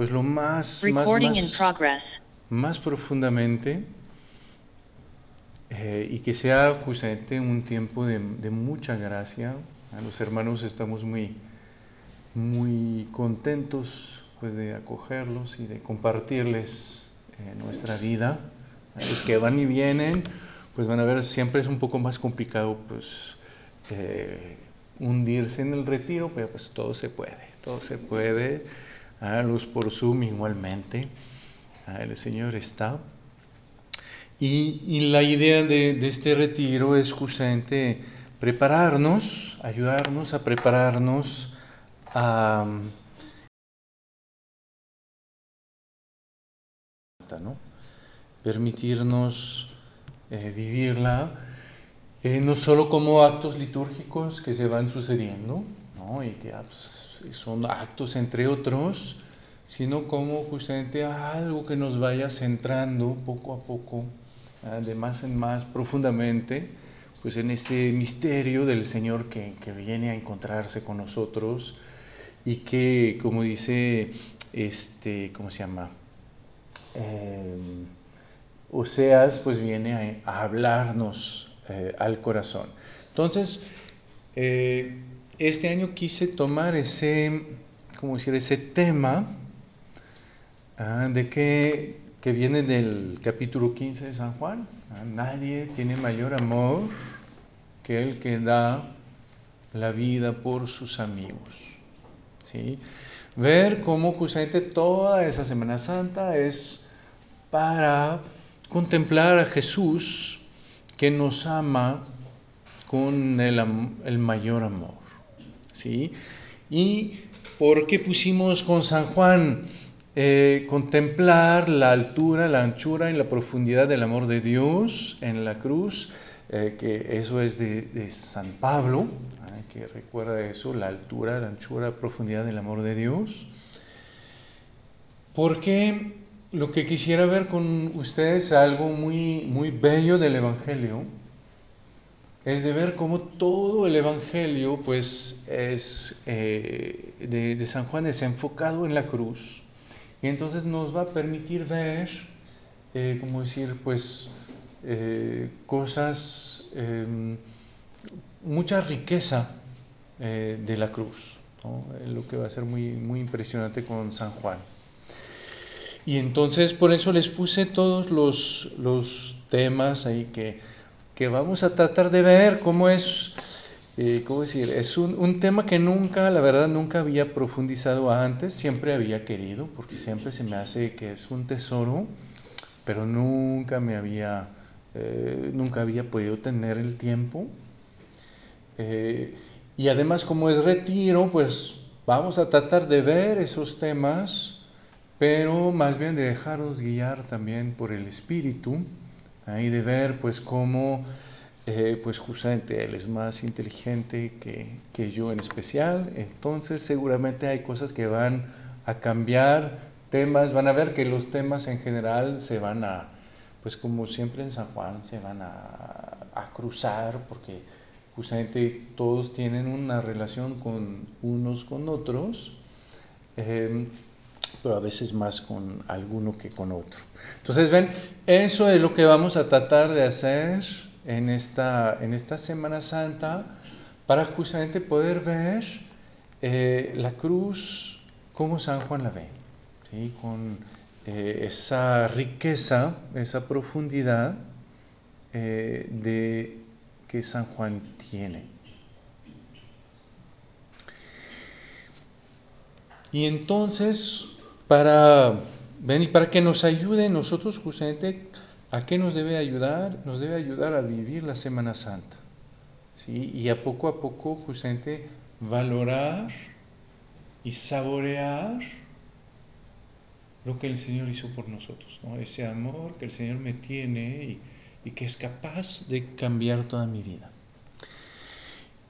pues lo más, más, in más, progress. más profundamente eh, y que sea justamente un tiempo de, de mucha gracia. A los hermanos estamos muy, muy contentos pues, de acogerlos y de compartirles eh, nuestra vida. A los que van y vienen, pues van a ver, siempre es un poco más complicado pues, eh, hundirse en el retiro, pero pues todo se puede, todo se puede. A los por Zoom igualmente. El Señor está. Y, y la idea de, de, este retiro es justamente prepararnos, ayudarnos a prepararnos a... ¿no? Permitirnos eh, vivirla eh, no solo como actos litúrgicos que se van sucediendo, ¿no? y que ah, pues, son actos entre otros, sino como justamente algo que nos vaya centrando poco a poco, ¿eh? de más en más profundamente, pues en este misterio del Señor que, viene a encontrarse con nosotros y que, como dice, este, ¿cómo se llama? Eh, Oseas, pues viene a, a hablarnos eh, al corazón. Entonces, eh, este año quise tomar ese, ¿cómo decir? Ese tema ah, de que, que, viene del capítulo 15 de San Juan. Ah, nadie tiene mayor amor que el que da la vida por sus amigos. ¿sí? Ver cómo justamente toda esa Semana Santa es para contemplar a Jesús que nos ama con el mayor amor. ¿Sí? ¿Y por qué pusimos con San Juan eh, contemplar la altura, la anchura y la profundidad del amor de Dios en la cruz? Eh, que eso es de, San Pablo, ¿eh? que recuerda eso, la altura, la anchura, la profundidad del amor de Dios. Porque lo que quisiera ver con ustedes algo muy, muy bello del Evangelio es de ver cómo todo el Evangelio pues es eh, de, San Juan es enfocado en la cruz. Y entonces nos va a permitir ver eh, como decir pues eh, cosas mucha riqueza de la cruz lo que va a ser muy, muy impresionante con San Juan. Y entonces por eso les puse todos los, los temas ahí que, que, vamos a tratar de ver cómo es, eh, ¿cómo decir? Es un, un, tema que nunca, la verdad, nunca había profundizado antes, siempre había querido, porque siempre se me hace que es un tesoro, pero nunca me había, eh, nunca había podido tener el tiempo. Eh, y además como es retiro, pues vamos a tratar de ver esos temas pero más bien de dejaros guiar también por el Espíritu ¿eh? y de ver pues cómo eh, pues justamente Él es más inteligente que, que, yo en especial, entonces seguramente hay cosas que van a cambiar, temas, van a ver que los temas en general se van a, pues como siempre en San Juan, se van a, a cruzar porque justamente todos tienen una relación con unos con otros. Eh, pero a veces más con alguno que con otro. Entonces, ven, eso es lo que vamos a tratar de hacer en esta, en esta Semana Santa para justamente poder ver eh, la cruz como San Juan la ve, ¿sí? con eh, esa riqueza, esa profundidad eh, de que San Juan tiene. Y entonces para, ven, y para que nos ayude nosotros justamente, ¿a qué nos debe ayudar? Nos debe ayudar a vivir la Semana Santa. ¿sí? Y a poco a poco justamente valorar y saborear lo que el Señor hizo por nosotros, ¿no? ese amor que el Señor me tiene y, y que es capaz de cambiar toda mi vida.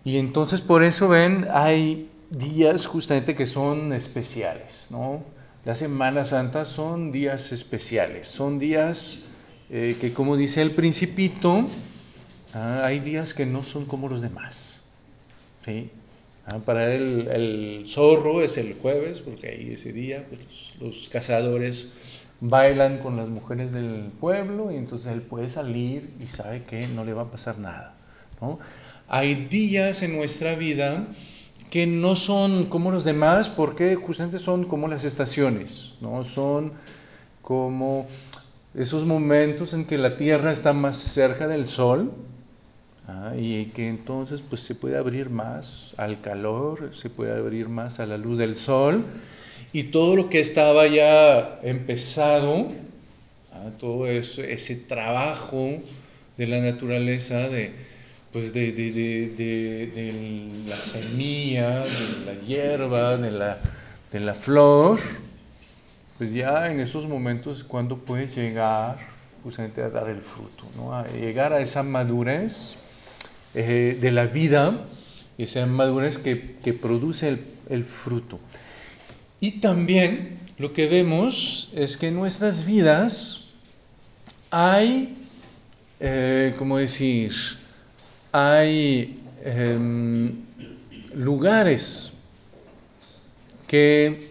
Y entonces por eso ven, hay días justamente que son especiales, ¿no? La Semana Santa son días especiales, son días eh, que como dice el principito, ah, hay días que no son como los demás. ¿sí? Ah, para él el zorro es el jueves, porque ahí ese día pues, los, cazadores bailan con las mujeres del pueblo y entonces él puede salir y sabe que no le va a pasar nada. Hay días en nuestra vida que no son como los demás porque justamente son como las estaciones, ¿no? son como esos momentos en que la Tierra está más cerca del Sol ¿ah? y que entonces pues se puede abrir más al calor, se puede abrir más a la luz del Sol y todo lo que estaba ya empezado, ¿ah? todo eso, ese trabajo de la naturaleza, de, pues de, de, de, la semilla, de la hierba, de la, de la flor, pues ya en esos momentos cuando puedes llegar justamente a dar el fruto, ¿no? a llegar a esa madurez eh, de la vida, esa madurez que, que produce el, el, fruto. Y también lo que vemos es que en nuestras vidas hay, eh, ¿cómo decir? Hay em, lugares que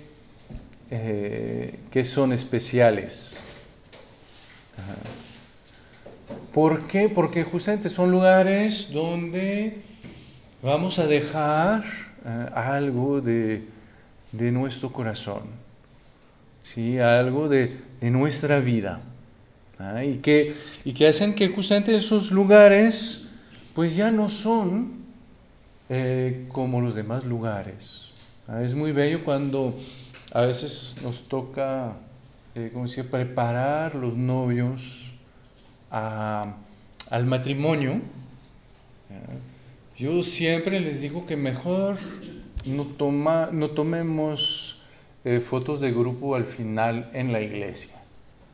eh, que son especiales. ¿Por qué? Porque justamente son lugares donde vamos a dejar eh, algo de, nuestro corazón, ¿sí? algo de, nuestra vida. Y, que, y que hacen que justamente esos lugares pues ya no son eh, como los demás lugares. Es muy bello cuando a veces nos toca, eh, como decía, preparar los novios al matrimonio. Yo siempre les digo que mejor no, toma, no tomemos eh, fotos de grupo al final en la iglesia.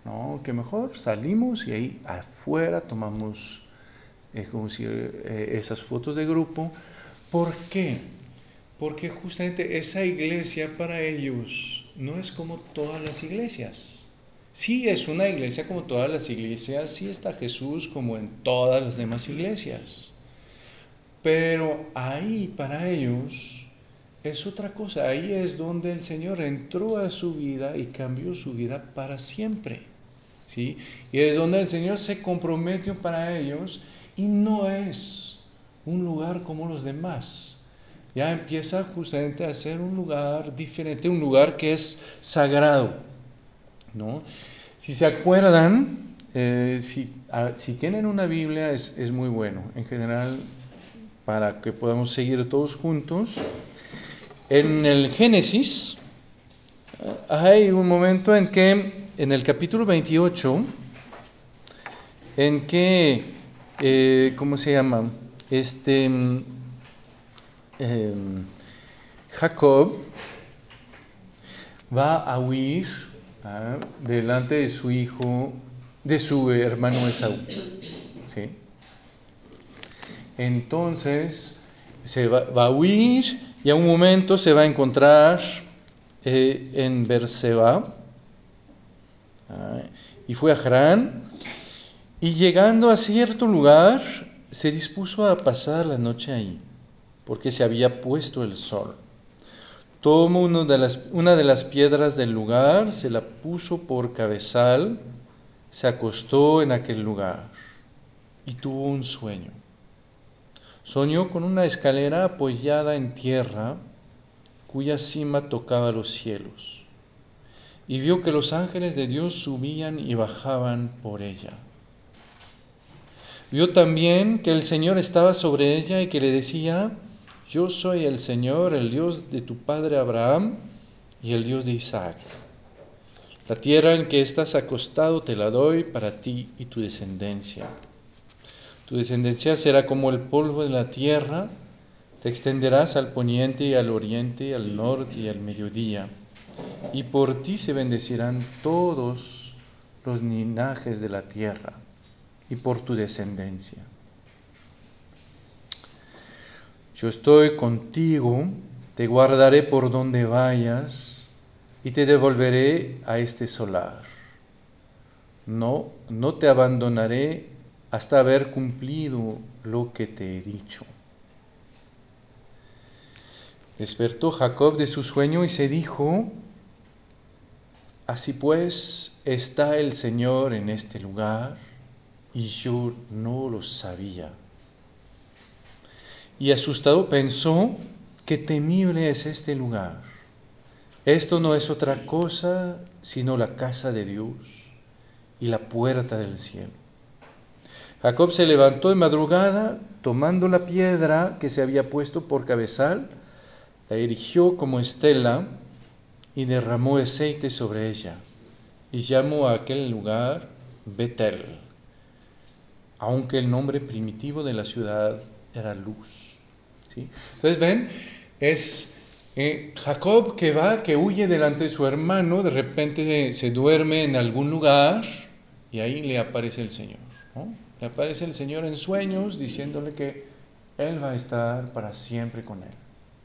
¿no? Que mejor salimos y ahí afuera tomamos eh, como si, esas fotos de grupo. ¿Por qué? Porque justamente esa iglesia para ellos no es como todas las iglesias. Sí es una iglesia como todas las iglesias, sí está Jesús como en todas las demás iglesias. Pero ahí para ellos es otra cosa. Ahí es donde el Señor entró a su vida y cambió su vida para siempre. ¿sí? Y es donde el Señor se comprometió para ellos y no es un lugar como los demás ya empieza justamente a ser un lugar diferente, un lugar que es sagrado. ¿no? Si se acuerdan, eh, si, si, tienen una Biblia es, es, muy bueno, en general, para que podamos seguir todos juntos. En el Génesis hay un momento en que, en el capítulo 28, en que, eh, ¿cómo se llama? Este Em, Jacob va a huir ¿ah? delante de su hijo, de su hermano Esaú. Entonces se va, a huir y a un momento se va a encontrar eh, en Berseba ¿ah? y fue a Harán y llegando a cierto lugar se dispuso a pasar la noche ahí porque se había puesto el sol. Tomó de las, una de las piedras del lugar, se la puso por cabezal, se acostó en aquel lugar y tuvo un sueño. Soñó con una escalera apoyada en tierra cuya cima tocaba los cielos y vio que los ángeles de Dios subían y bajaban por ella. Vio también que el Señor estaba sobre ella y que le decía, yo soy el Señor, el Dios de tu padre Abraham y el Dios de Isaac. La tierra en que estás acostado te la doy para ti y tu descendencia. Tu descendencia será como el polvo de la tierra, te extenderás al poniente y al oriente, al norte y al mediodía, y por ti se bendecirán todos los linajes de la tierra, y por tu descendencia. Yo estoy contigo, te guardaré por donde vayas y te devolveré a este solar. No, no te abandonaré hasta haber cumplido lo que te he dicho. Despertó Jacob de su sueño y se dijo, Así pues está el Señor en este lugar y yo no lo sabía. Y asustado pensó, qué temible es este lugar. Esto no es otra cosa sino la casa de Dios y la puerta del cielo. Jacob se levantó de madrugada, tomando la piedra que se había puesto por cabezal, la erigió como estela y derramó aceite sobre ella, y llamó a aquel lugar Betel, aunque el nombre primitivo de la ciudad era Luz. ¿sí? Entonces ven, es eh, Jacob que va, que huye delante de su hermano, de repente se duerme en algún lugar y ahí le aparece el Señor. Le aparece el Señor en sueños diciéndole que Él va a estar para siempre con él.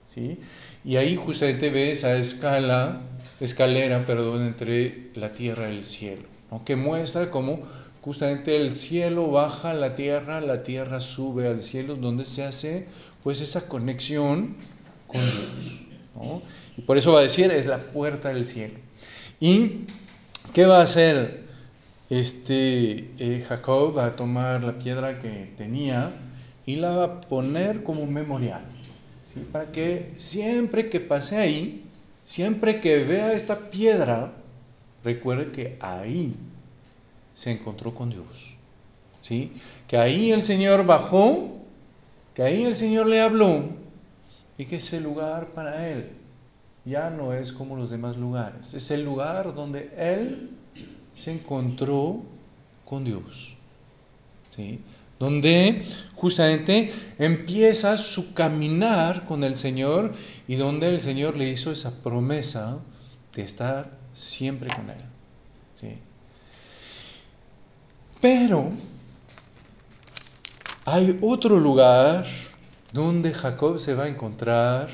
¿sí? Y ahí justamente ve esa escala, escalera perdón, entre la tierra y el cielo, que muestra cómo justamente el cielo baja a la tierra, la tierra sube al cielo, donde se hace pues esa conexión con Dios. Y por eso va a decir, es la puerta del cielo. ¿Y qué va a hacer este eh, Jacob? Va a tomar la piedra que tenía y la va a poner como memorial para que siempre que pase ahí, siempre que vea esta piedra, recuerde que ahí se encontró con Dios. ¿sí? Que ahí el Señor bajó, que ahí el Señor le habló y que ese lugar para él ya no es como los demás lugares. Es el lugar donde él se encontró con Dios. ¿sí? donde justamente empieza su caminar con el Señor y donde el Señor le hizo esa promesa de estar siempre con Él. Pero hay otro lugar donde Jacob se va a encontrar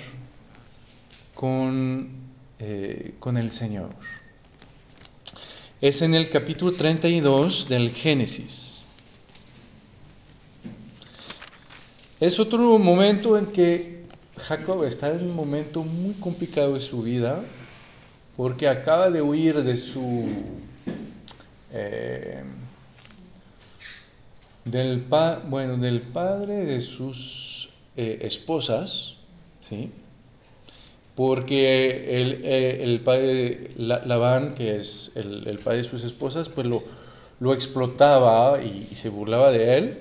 con, eh, con el Señor. Es en el capítulo 32 del Génesis. Es otro momento en que Jacob está en un momento muy complicado de su vida porque acaba de huir de su eh, del bueno del padre de sus eh, esposas, ¿sí? porque el, eh, el padre Labán, que es el, padre de sus esposas, pues lo, lo explotaba y se burlaba de él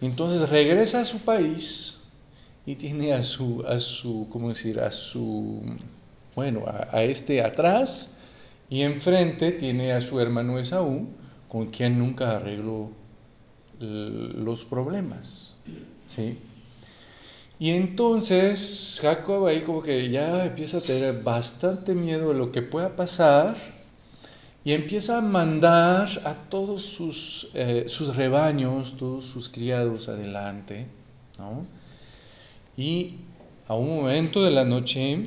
entonces regresa a su país y tiene a su, a su ¿cómo decir? A su, bueno, a, este atrás y enfrente tiene a su hermano Esaú, con quien nunca arregló los problemas. ¿sí? Y entonces Jacob ahí como que ya empieza a tener bastante miedo de lo que pueda pasar y empieza a mandar a todos sus, eh, sus rebaños, todos sus criados adelante. Y a un momento de la noche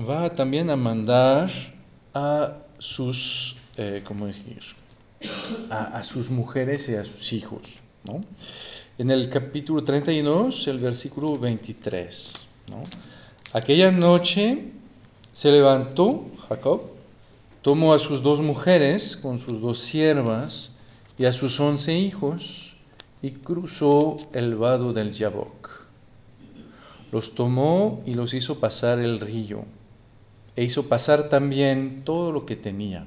va también a mandar a sus, eh, ¿cómo decir? A, sus mujeres y a sus hijos. En el capítulo 32, el versículo 23. Aquella noche se levantó Jacob tomó a sus dos mujeres con sus dos siervas y a sus once hijos y cruzó el vado del Yabok. Los tomó y los hizo pasar el río e hizo pasar también todo lo que tenía.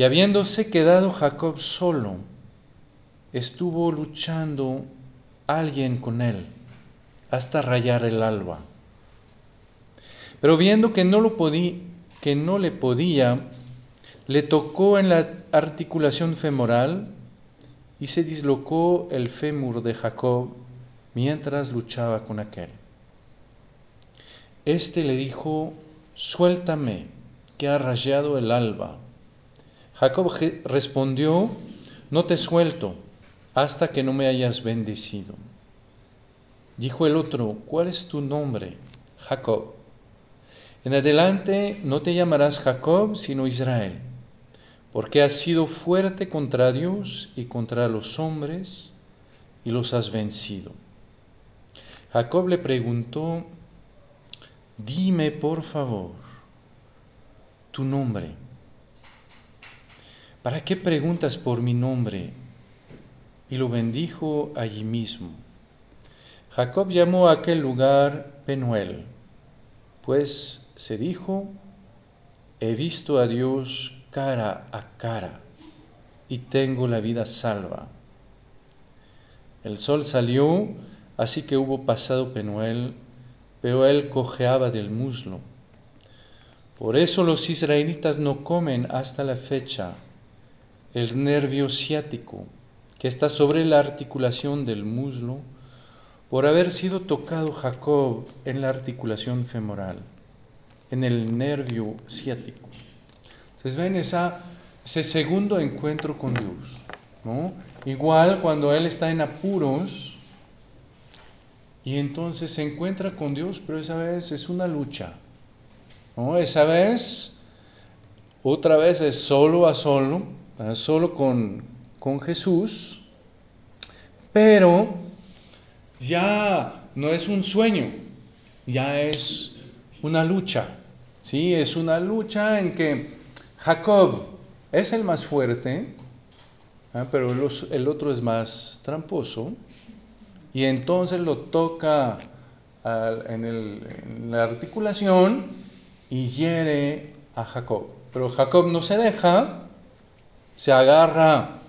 Y habiéndose quedado Jacob solo, estuvo luchando alguien con él hasta rayar el alba. Pero viendo que no lo podía, que no le podía, le tocó en la articulación femoral y se dislocó el fémur de Jacob mientras luchaba con aquel. Este le dijo, suéltame, que ha rayado el alba. Jacob respondió, no te suelto hasta que no me hayas bendecido. Dijo el otro, ¿cuál es tu nombre? Jacob. En adelante no te llamarás Jacob, sino Israel, porque has sido fuerte contra Dios y contra los hombres y los has vencido. Jacob le preguntó, dime por favor tu nombre. ¿Para qué preguntas por mi nombre? Y lo bendijo allí mismo. Jacob llamó a aquel lugar Penuel, pues se dijo, he visto a Dios cara a cara y tengo la vida salva. El sol salió, así que hubo pasado Penuel, pero él cojeaba del muslo. Por eso los israelitas no comen hasta la fecha el nervio ciático que está sobre la articulación del muslo, por haber sido tocado Jacob en la articulación femoral, en el nervio ciático. Entonces ven esa, ese segundo encuentro con Dios. ¿no? Igual cuando él está en apuros y entonces se encuentra con Dios, pero esa vez es una lucha. ¿no? Esa vez, otra vez es solo a solo, solo con, con Jesús, pero ya no es un sueño, ya es una lucha. ¿sí? Es una lucha en que Jacob es el más fuerte, ¿ah? pero el otro es más tramposo, y entonces lo toca en la articulación y hiere a Jacob. Pero Jacob no se deja, se agarra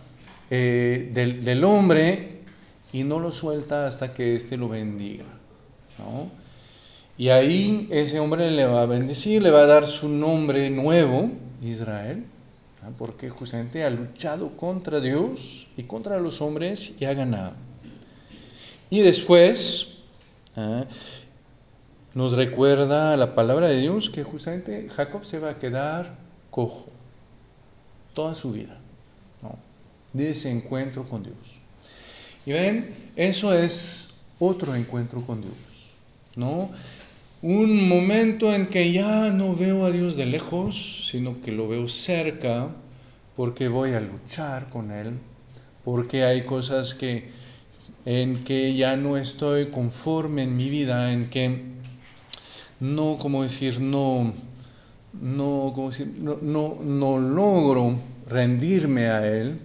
eh, del, hombre y no lo suelta hasta que éste lo bendiga. Y ahí ese hombre le va a bendecir, le va a dar su nombre nuevo, Israel, porque justamente ha luchado contra Dios y contra los hombres y ha ganado. Y después nos recuerda la palabra de Dios que justamente Jacob se va a quedar cojo toda su vida, de ese encuentro con Dios. Y ven, eso es otro encuentro con Dios, ¿no? Un momento en que ya no veo a Dios de lejos, sino que lo veo cerca, porque voy a luchar con Él, porque hay cosas que en que ya no estoy conforme en mi vida, en que no, como decir, no, no, como decir, no, no, no logro rendirme a Él,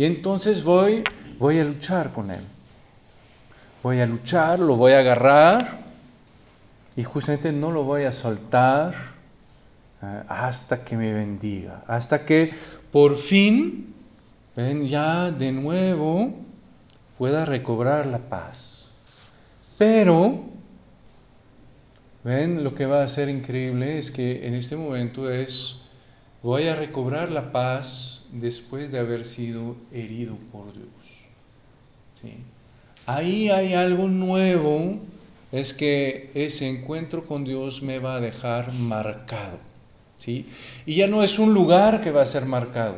y entonces voy, voy a luchar con Él. Voy a luchar, lo voy a agarrar y justamente no lo voy a soltar eh, hasta que me bendiga, hasta que por fin, ven, ya de nuevo pueda recobrar la paz. Pero, ven, lo que va a ser increíble es que en este momento es, voy a recobrar la paz después de haber sido herido por Dios. Ahí hay algo nuevo, es que ese encuentro con Dios me va a dejar marcado. ¿sí? Y ya no es un lugar que va a ser marcado.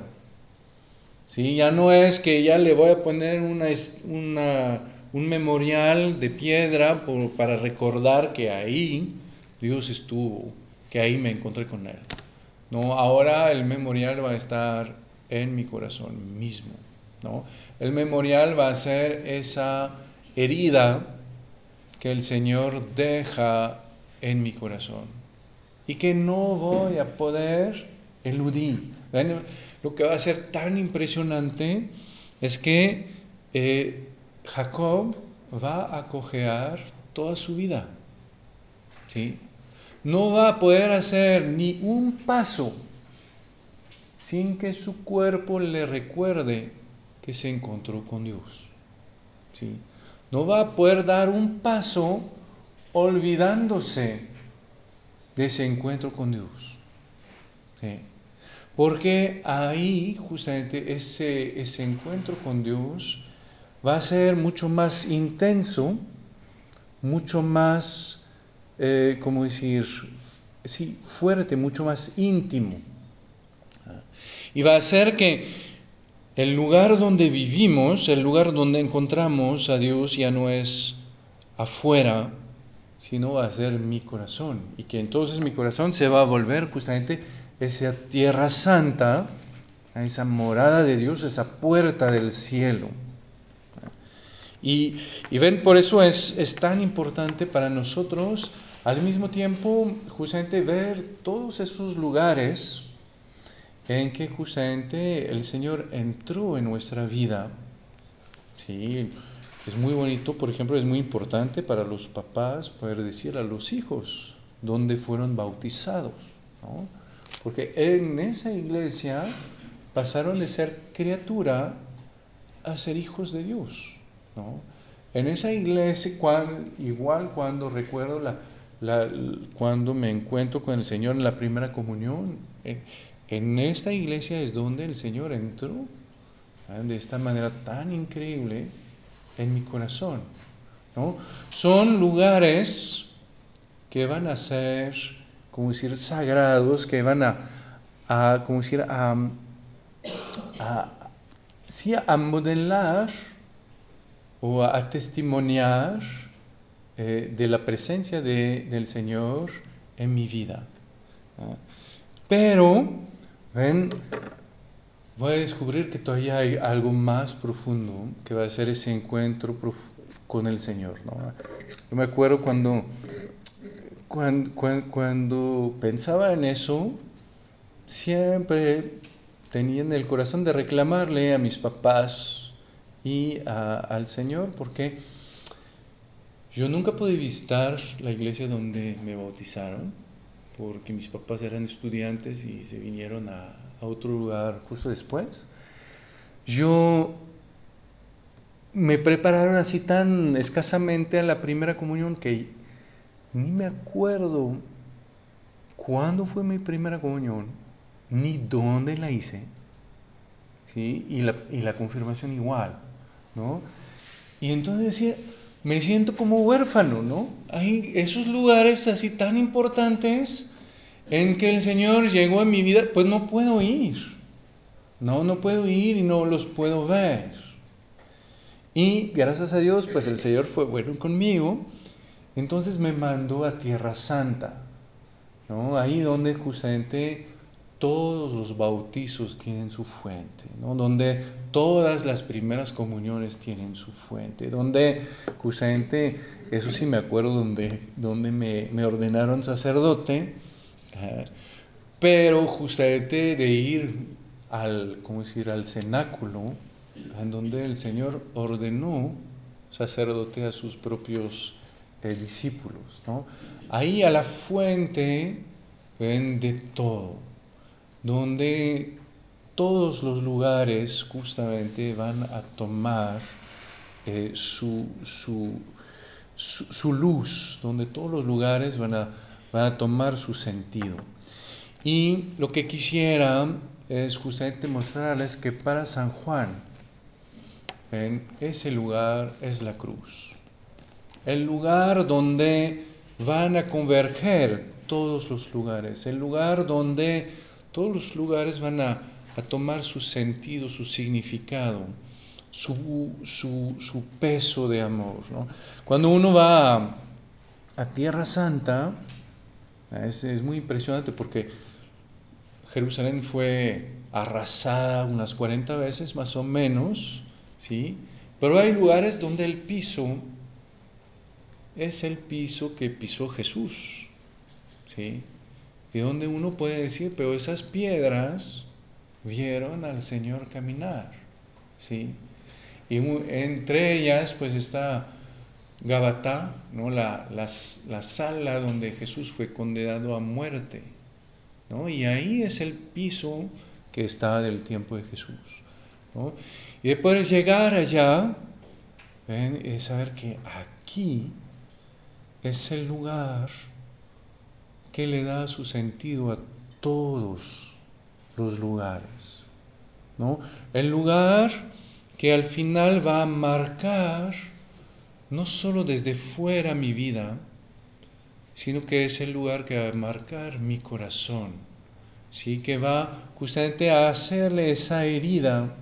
¿sí? Ya no es que ya le voy a poner una, un memorial de piedra para recordar que ahí Dios estuvo, que ahí me encontré con Él. No, ahora el memorial va a estar en mi corazón mismo. ¿no? El memorial va a ser esa herida que el Señor deja en mi corazón y que no voy a poder eludir. Lo que va a ser tan impresionante es que eh, Jacob va a cojear toda su vida. ¿sí? No va a poder hacer ni un paso sin que su cuerpo le recuerde que se encontró con Dios. ¿sí? No va a poder dar un paso olvidándose de ese encuentro con Dios. Porque ahí justamente ese, ese encuentro con Dios va a ser mucho más intenso, mucho más, eh, ¿cómo decir? Sí, fuerte, mucho más íntimo. Y va a ser que el lugar donde vivimos, el lugar donde encontramos a Dios ya no es afuera, sino va a ser mi corazón. Y que entonces mi corazón se va a volver justamente esa tierra santa, esa morada de Dios, esa puerta del cielo. Y, ven, por eso es, es tan importante para nosotros al mismo tiempo justamente ver todos esos lugares en que justamente el Señor entró en nuestra vida. Sí, es muy bonito, por ejemplo, es muy importante para los papás poder decir a los hijos dónde fueron bautizados, ¿no? Porque en esa iglesia pasaron de ser criatura a ser hijos de Dios. ¿no? En esa iglesia, igual cuando recuerdo la, cuando me encuentro con el Señor en la primera comunión, en, esta iglesia es donde el Señor entró de esta manera tan increíble en mi corazón. ¿no? Son lugares que van a ser, como decir, sagrados, que van a, como decir, a, sí, a modelar o a, testimoniar eh, de la presencia de, del Señor en mi vida. Pero, ven, voy a descubrir que todavía hay algo más profundo que va a ser ese encuentro con el Señor. ¿no? Yo me acuerdo cuando, cuando, cuando pensaba en eso, siempre tenía en el corazón de reclamarle a mis papás y al Señor, porque yo nunca pude visitar la iglesia donde me bautizaron, porque mis papás eran estudiantes y se vinieron a, otro lugar justo después. Yo me prepararon así tan escasamente a la primera comunión que ni me acuerdo cuándo fue mi primera comunión ni dónde la hice, ¿sí? y, la, y la confirmación igual, ¿no? Y entonces decía, me siento como huérfano, ¿no? Hay esos lugares así tan importantes en que el Señor llegó a mi vida, pues no puedo ir, no, no puedo ir y no los puedo ver. Y gracias a Dios, pues el Señor fue bueno conmigo, entonces me mandó a Tierra Santa, ¿no? Ahí donde justamente todos los bautizos tienen su fuente, ¿no? donde todas las primeras comuniones tienen su fuente, donde justamente, eso sí me acuerdo, donde, donde me, ordenaron sacerdote, pero justamente de ir al, ¿cómo decir?, al cenáculo, en donde el Señor ordenó sacerdote a sus propios eh, discípulos. ¿no? Ahí a la fuente ven de todo donde todos los lugares justamente van a tomar eh, su, su, su, luz, donde todos los lugares van a, van a tomar su sentido. Y lo que quisiera es justamente mostrarles que para San Juan, en ese lugar es la cruz. El lugar donde van a converger todos los lugares. El lugar donde todos los lugares van a, tomar su sentido, su significado, su, peso de amor. Cuando uno va a, Tierra Santa, es, es, muy impresionante porque Jerusalén fue arrasada unas 40 veces más o menos, ¿sí? pero hay lugares donde el piso es el piso que pisó Jesús. ¿sí? Y donde uno puede decir, pero esas piedras vieron al Señor caminar, ¿sí? Y entre ellas pues está Gabatá, ¿no? La, la, sala donde Jesús fue condenado a muerte, ¿no? Y ahí es el piso que está del tiempo de Jesús, ¿no? Y después de llegar allá, es saber que aquí es el lugar que le da su sentido a todos los lugares. ¿no? El lugar que al final va a marcar no solo desde fuera mi vida, sino que es el lugar que va a marcar mi corazón, ¿sí? que va justamente a hacerle esa herida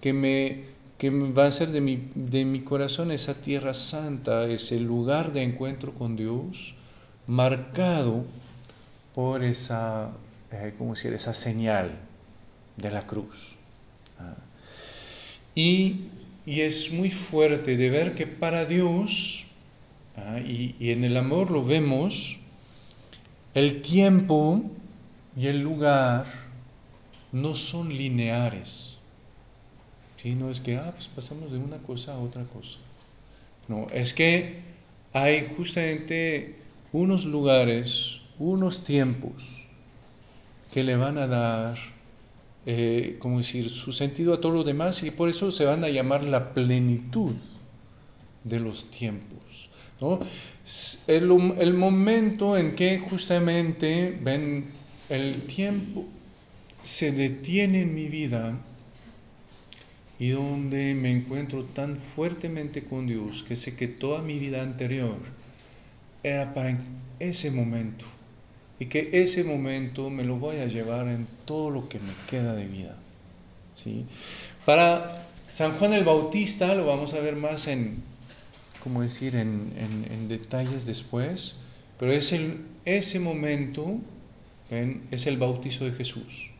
que me, que va a hacer de mi, de mi corazón esa tierra santa, ese lugar de encuentro con Dios, marcado por esa, eh, decir? esa señal de la cruz. Ah. Y y es muy fuerte de ver que para Dios, ah, y, en el amor lo vemos, el tiempo y el lugar no son lineares. ¿Sí? No es que ah, pues pasamos de una cosa a otra cosa. No, es que hay justamente unos lugares, unos tiempos que le van a dar, eh, como decir, su sentido a todo lo demás y por eso se van a llamar la plenitud de los tiempos. el momento en que justamente ven el tiempo se detiene en mi vida y donde me encuentro tan fuertemente con Dios que sé que toda mi vida anterior era para ese momento y que ese momento me lo voy a llevar en todo lo que me queda de vida. ¿sí? Para San Juan el Bautista, lo vamos a ver más en, como decir, en, en, detalles después, pero es ese momento es el bautizo de Jesús.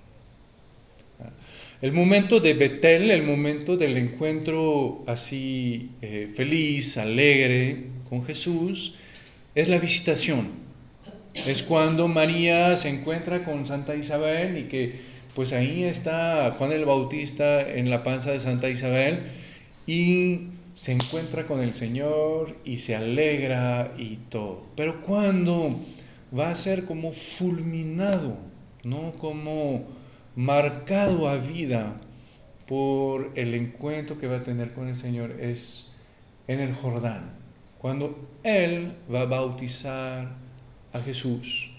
El momento de Betel, el momento del encuentro así eh, feliz, alegre con Jesús, es la visitación. Es cuando María se encuentra con Santa Isabel y que pues ahí está Juan el Bautista en la panza de Santa Isabel y se encuentra con el Señor y se alegra y todo. Pero cuando va a ser como fulminado, no como marcado a vida por el encuentro que va a tener con el Señor es en el Jordán, cuando Él va a bautizar a Jesús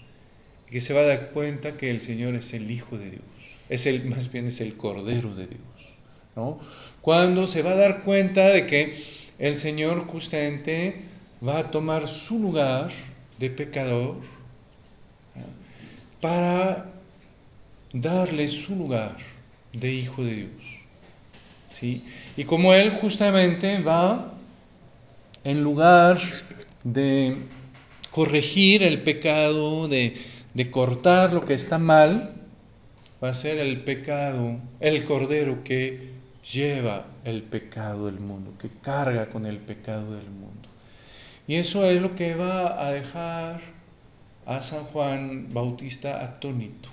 y que se va a dar cuenta que el Señor es el Hijo de Dios, es el, más bien es el Cordero de Dios, ¿no? Cuando se va a dar cuenta de que el Señor justamente va a tomar su lugar de pecador para darle su lugar de hijo de Dios. ¿sí? Y como Él justamente va, en lugar de corregir el pecado, de, de cortar lo que está mal, va a ser el pecado, el cordero que lleva el pecado del mundo, que carga con el pecado del mundo. Y eso es lo que va a dejar a San Juan Bautista atónito.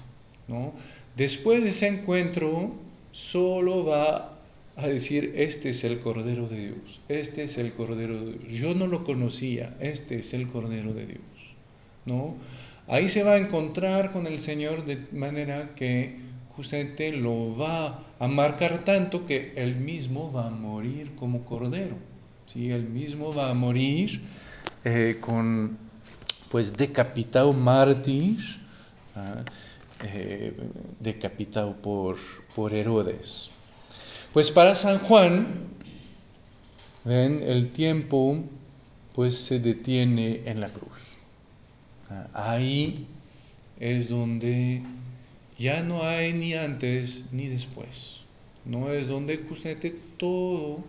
Después de ese encuentro, solo va a decir, este es el Cordero de Dios, este es el Cordero de Dios. Yo no lo conocía, este es el Cordero de Dios. ¿no? Ahí se va a encontrar con el Señor de manera que justamente lo va a marcar tanto que él mismo va a morir como Cordero. ¿sí? Él mismo va a morir eh, con, pues, decapitado mártir. ¿ah? Eh, decapitado por, por Herodes. Pues para San Juan, ¿ven? el tiempo pues se detiene en la cruz. Ahí es donde ya no hay ni antes ni después. No es donde justamente todo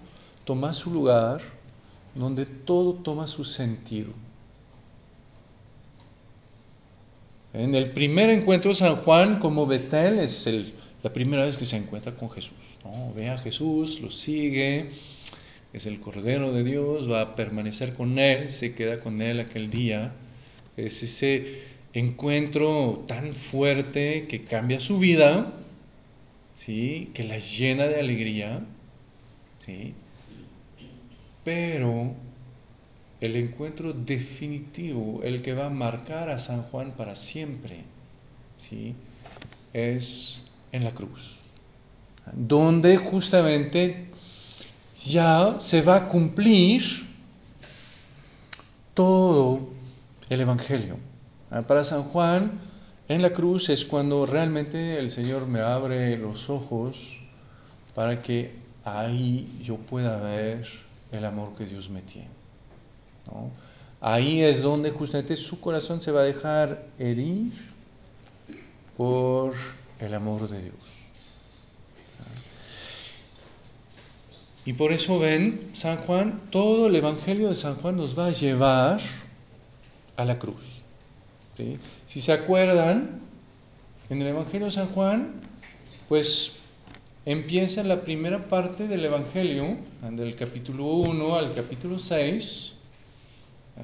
toma su lugar, donde todo toma su sentido. En el primer encuentro de San Juan como Betel es la primera vez que se encuentra con Jesús. Ve a Jesús, lo sigue, es el Cordero de Dios, va a permanecer con él, se queda con él aquel día. Es ese encuentro tan fuerte que cambia su vida, ¿sí? que la llena de alegría, ¿sí? pero el encuentro definitivo, el que va a marcar a San Juan para siempre, ¿sí? es en la cruz, donde justamente ya se va a cumplir todo el Evangelio. Ah, para San Juan, en la cruz es cuando realmente el Señor me abre los ojos para que ahí yo pueda ver el amor que Dios me tiene. Ahí es donde justamente su corazón se va a dejar herir por el amor de Dios. Y por eso ven, San Juan, todo el Evangelio de San Juan nos va a llevar a la cruz. Si se acuerdan, en el Evangelio de San Juan, pues empieza la primera parte del Evangelio, del capítulo 1 al capítulo 6,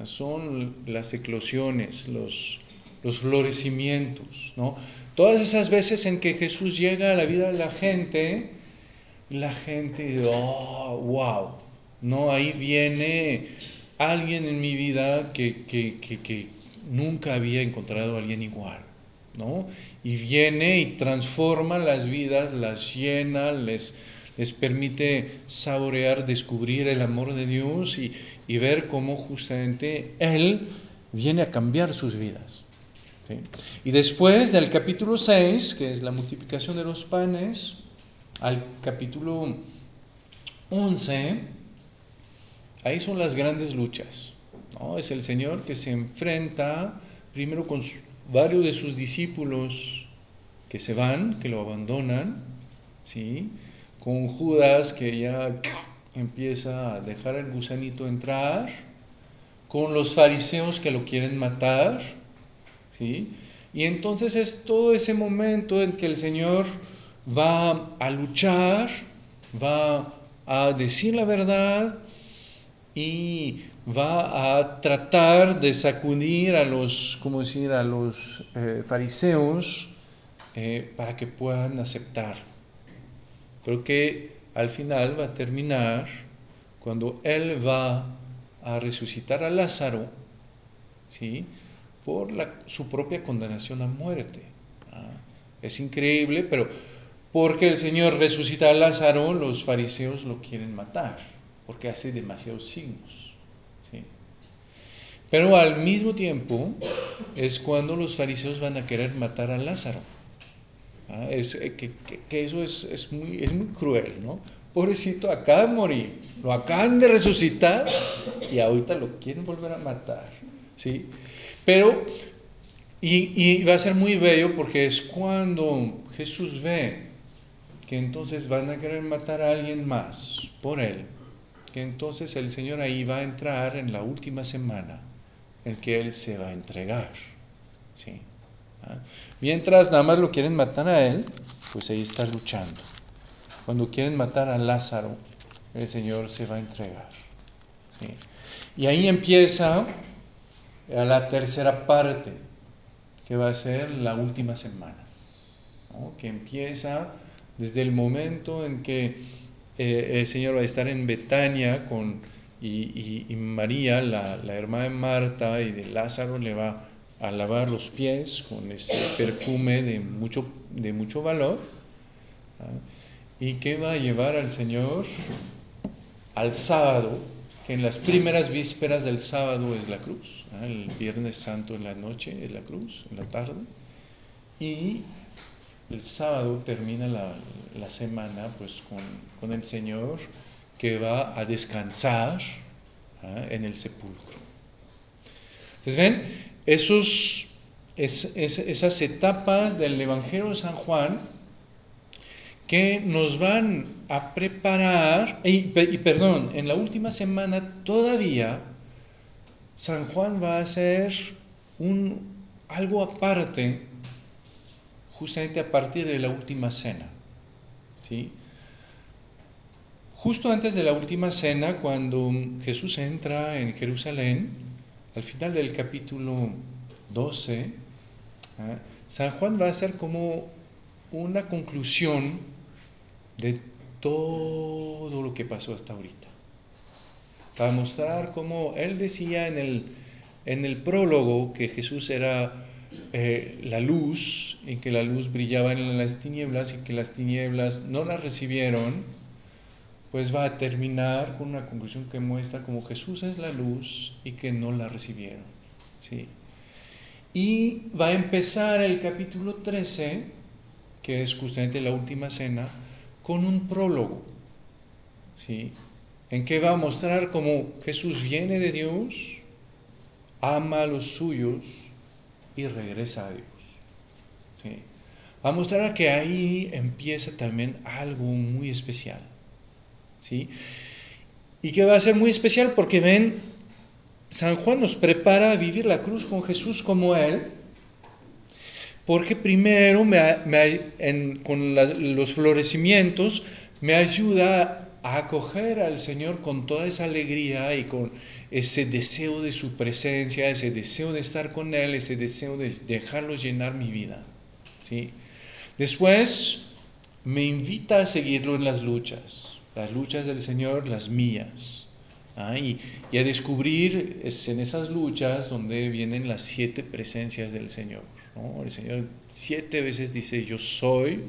son las eclosiones, los, los florecimientos, ¿no? Todas esas veces en que Jesús llega a la vida de la gente, la gente, oh, wow, no, ahí viene alguien en mi vida que, que, que, nunca había encontrado a alguien igual, ¿no? Y viene y transforma las vidas, las llena, les, les permite saborear, descubrir el amor de Dios y, y ver cómo justamente Él viene a cambiar sus vidas. Y después del capítulo 6, que es la multiplicación de los panes, al capítulo 11, ahí son las grandes luchas. ¿no? Es el Señor que se enfrenta primero con varios de sus discípulos que se van, que lo abandonan, ¿sí? con Judas que ya empieza a dejar el gusanito entrar, con los fariseos que lo quieren matar, ¿sí? Y entonces es todo ese momento en que el Señor va a luchar, va a decir la verdad y va a tratar de sacudir a los, ¿cómo decir?, a los eh, fariseos eh, para que puedan aceptar. Pero que al final va a terminar cuando Él va a resucitar a Lázaro, ¿sí? por su propia condenación a muerte. ¿ah? Es increíble, pero porque el Señor resucita a Lázaro, los fariseos lo quieren matar, porque hace demasiados signos. Pero al mismo tiempo es cuando los fariseos van a querer matar a Lázaro. ¿ah? Es, eh, que, eso es, muy, es muy cruel, ¿no? Pobrecito, acaba de morir, lo acaban de resucitar y ahorita lo quieren volver a matar. ¿sí? Pero, y, va a ser muy bello porque es cuando Jesús ve que entonces van a querer matar a alguien más por él, que entonces el Señor ahí va a entrar en la última semana en que Él se va a entregar. ¿sí? ¿Ah? Mientras nada más lo quieren matar a Él, pues ahí está luchando. Cuando quieren matar a Lázaro, el Señor se va a entregar. ¿sí? Y ahí empieza a la tercera parte, que va a ser la última semana, que empieza desde el momento en que eh, el Señor va a estar en Betania con, y, María, la, hermana de Marta y de Lázaro, le va a lavar los pies con ese perfume de mucho, de mucho valor. ¿Y que va a llevar al Señor al sábado que en las primeras vísperas del sábado es la cruz, el viernes santo en la noche es la cruz, en la tarde, y el sábado termina la, semana pues con, el Señor que va a descansar en el sepulcro. Entonces ven, esas etapas del Evangelio de San Juan, que nos van a preparar, y, perdón, en la última semana todavía San Juan va a hacer un, algo aparte, justamente a partir de la última cena. ¿sí? Justo antes de la última cena, cuando Jesús entra en Jerusalén, al final del capítulo 12, ¿ah? San Juan va a hacer como una conclusión de todo lo que pasó hasta ahorita. Para mostrar cómo él decía en el, en el prólogo que Jesús era eh, la luz y que la luz brillaba en las tinieblas y que las tinieblas no las recibieron, pues va a terminar con una conclusión que muestra cómo Jesús es la luz y que no la recibieron. ¿sí? Y va a empezar el capítulo 13, que es justamente la última cena, con un prólogo, ¿sí? en que va a mostrar cómo Jesús viene de Dios, ama a los suyos y regresa a Dios. ¿sí? Va a mostrar que ahí empieza también algo muy especial. ¿sí? Y que va a ser muy especial porque ven, San Juan nos prepara a vivir la cruz con Jesús como Él, Porque primero con los florecimientos me ayuda a acoger al Señor con toda esa alegría y con ese deseo de su presencia, ese deseo de estar con Él, ese deseo de dejarlo llenar mi vida. ¿sí? Después me invita a seguirlo en las luchas, las luchas del Señor, las mías. ¿ah? Y, a descubrir es en esas luchas donde vienen las siete presencias del Señor. El Señor siete veces dice yo soy,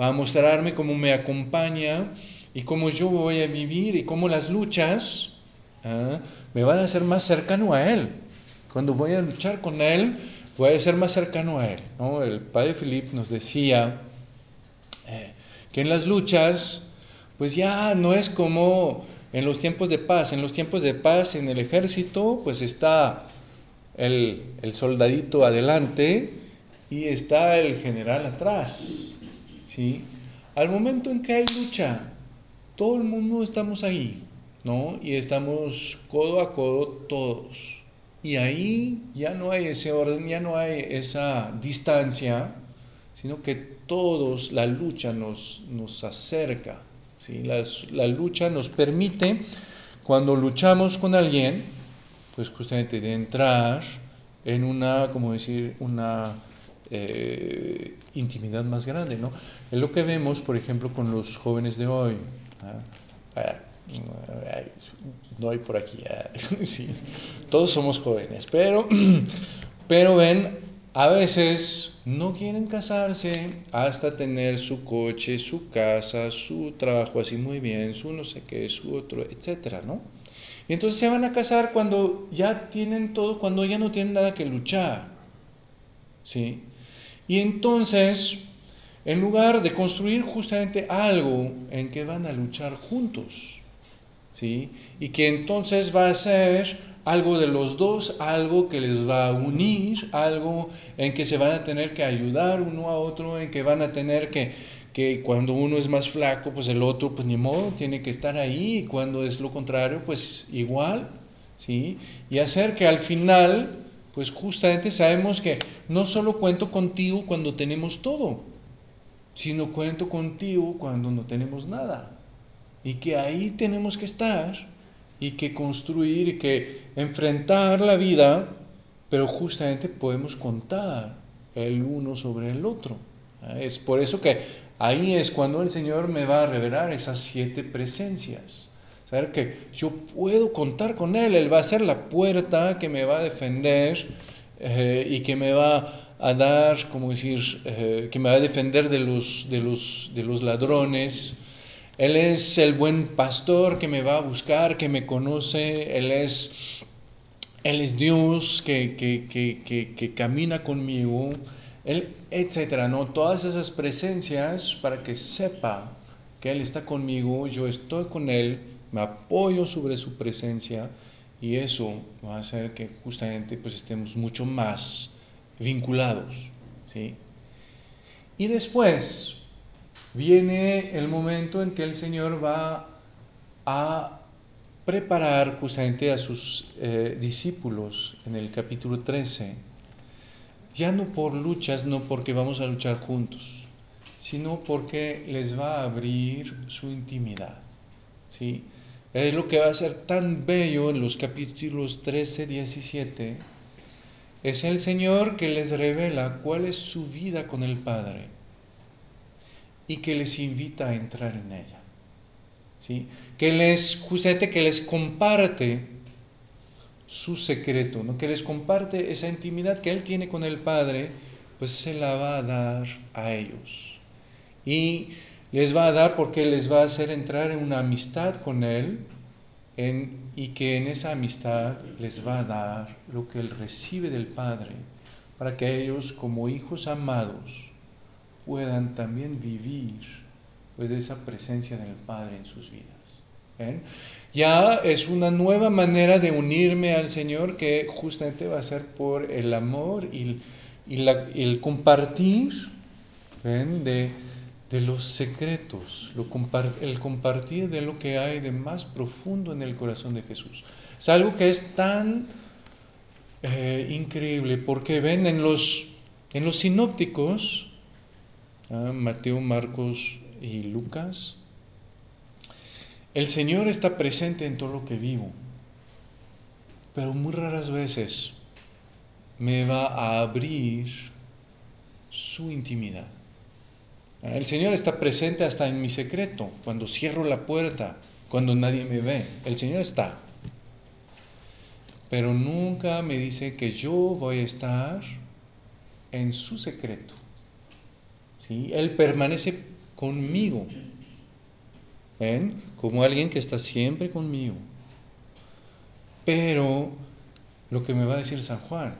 va a mostrarme cómo me acompaña y cómo yo voy a vivir y cómo las luchas ¿ah? me van a hacer más cercano a Él. Cuando voy a luchar con Él, voy a ser más cercano a Él. El padre Philip nos decía eh, que en las luchas, pues ya no es como en los tiempos de paz. En los tiempos de paz en el ejército, pues está el, soldadito adelante y está el general atrás. ¿sí? Al momento en que hay lucha, todo el mundo estamos ahí. ¿No? Y estamos codo a codo todos. Y ahí ya no hay ese orden, ya no hay esa distancia, sino que todos, la lucha nos, nos acerca. ¿sí? La, lucha nos permite, cuando luchamos con alguien, pues justamente de entrar en una, como decir, una eh, intimidad más grande, ¿no? Es lo que vemos, por ejemplo, con los jóvenes de hoy. ¿ah? No hay por aquí, todos somos jóvenes, pero, pero ven, a veces no quieren casarse hasta tener su coche, su casa, su trabajo así muy bien, su no sé qué, su otro, etcétera, ¿no? Y entonces se van a casar cuando ya tienen todo, cuando ya no tienen nada que luchar, ¿sí? Y entonces, en lugar de construir justamente algo en que van a luchar juntos, y que entonces va a ser algo de los dos, algo que les va a unir, algo en que se van a tener que ayudar uno a otro, en que van a tener que, que cuando uno es más flaco, pues el otro, pues ni modo, tiene que estar ahí, y cuando es lo contrario, pues igual, ¿sí? Y hacer que al final, pues justamente sabemos que no solo cuento contigo cuando tenemos todo, sino cuento contigo cuando no tenemos nada y que ahí tenemos que estar y que construir y que enfrentar la vida, pero justamente podemos contar el uno sobre el otro. Es por eso que ahí es cuando el Señor me va a revelar esas siete presencias. Saber que yo puedo contar con Él, Él va a ser la puerta que me va a defender eh, y que me va a dar, como decir, eh, que me va a defender de los, de los, de los ladrones, él es el buen pastor que me va a buscar, que me conoce. Él es, él es Dios que, que, camina conmigo. Él, etcétera, ¿no? Todas esas presencias para que sepa que Él está conmigo, yo estoy con Él, me apoyo sobre su presencia y eso va a hacer que justamente pues estemos mucho más vinculados, ¿sí? Y después, viene el momento en que el Señor va a preparar justamente a sus eh, discípulos en el capítulo 13, ya no por luchas, no porque vamos a luchar juntos, sino porque les va a abrir su intimidad. ¿sí? Es lo que va a ser tan bello en los capítulos 13, 17. Es el Señor que les revela cuál es su vida con el Padre y que les invita a entrar en ella. ¿sí? Que les, justamente que les comparte su secreto, ¿no? que les comparte esa intimidad que Él tiene con el Padre, pues se la va a dar a ellos. Y les va a dar porque les va a hacer entrar en una amistad con Él en, y que en esa amistad les va a dar lo que Él recibe del Padre, para que ellos como hijos amados puedan también vivir pues esa presencia del Padre en sus vidas. Ya es una nueva manera de unirme al Señor que justamente va a ser por el amor y, el compartir de, los secretos, el compartir de lo que hay de más profundo en el corazón de Jesús. Es algo que es tan eh, increíble porque ven en los En los sinópticos, ah, Mateo, Marcos y Lucas, el Señor está presente en todo lo que vivo, pero muy raras veces me va a abrir su intimidad. El Señor está presente hasta en mi secreto, cuando cierro la puerta, cuando nadie me ve. El Señor está. Pero nunca me dice que yo voy a estar en su secreto. ¿Sí? Él permanece conmigo. ¿Ven? Como alguien que está siempre conmigo. Pero lo que me va a decir San Juan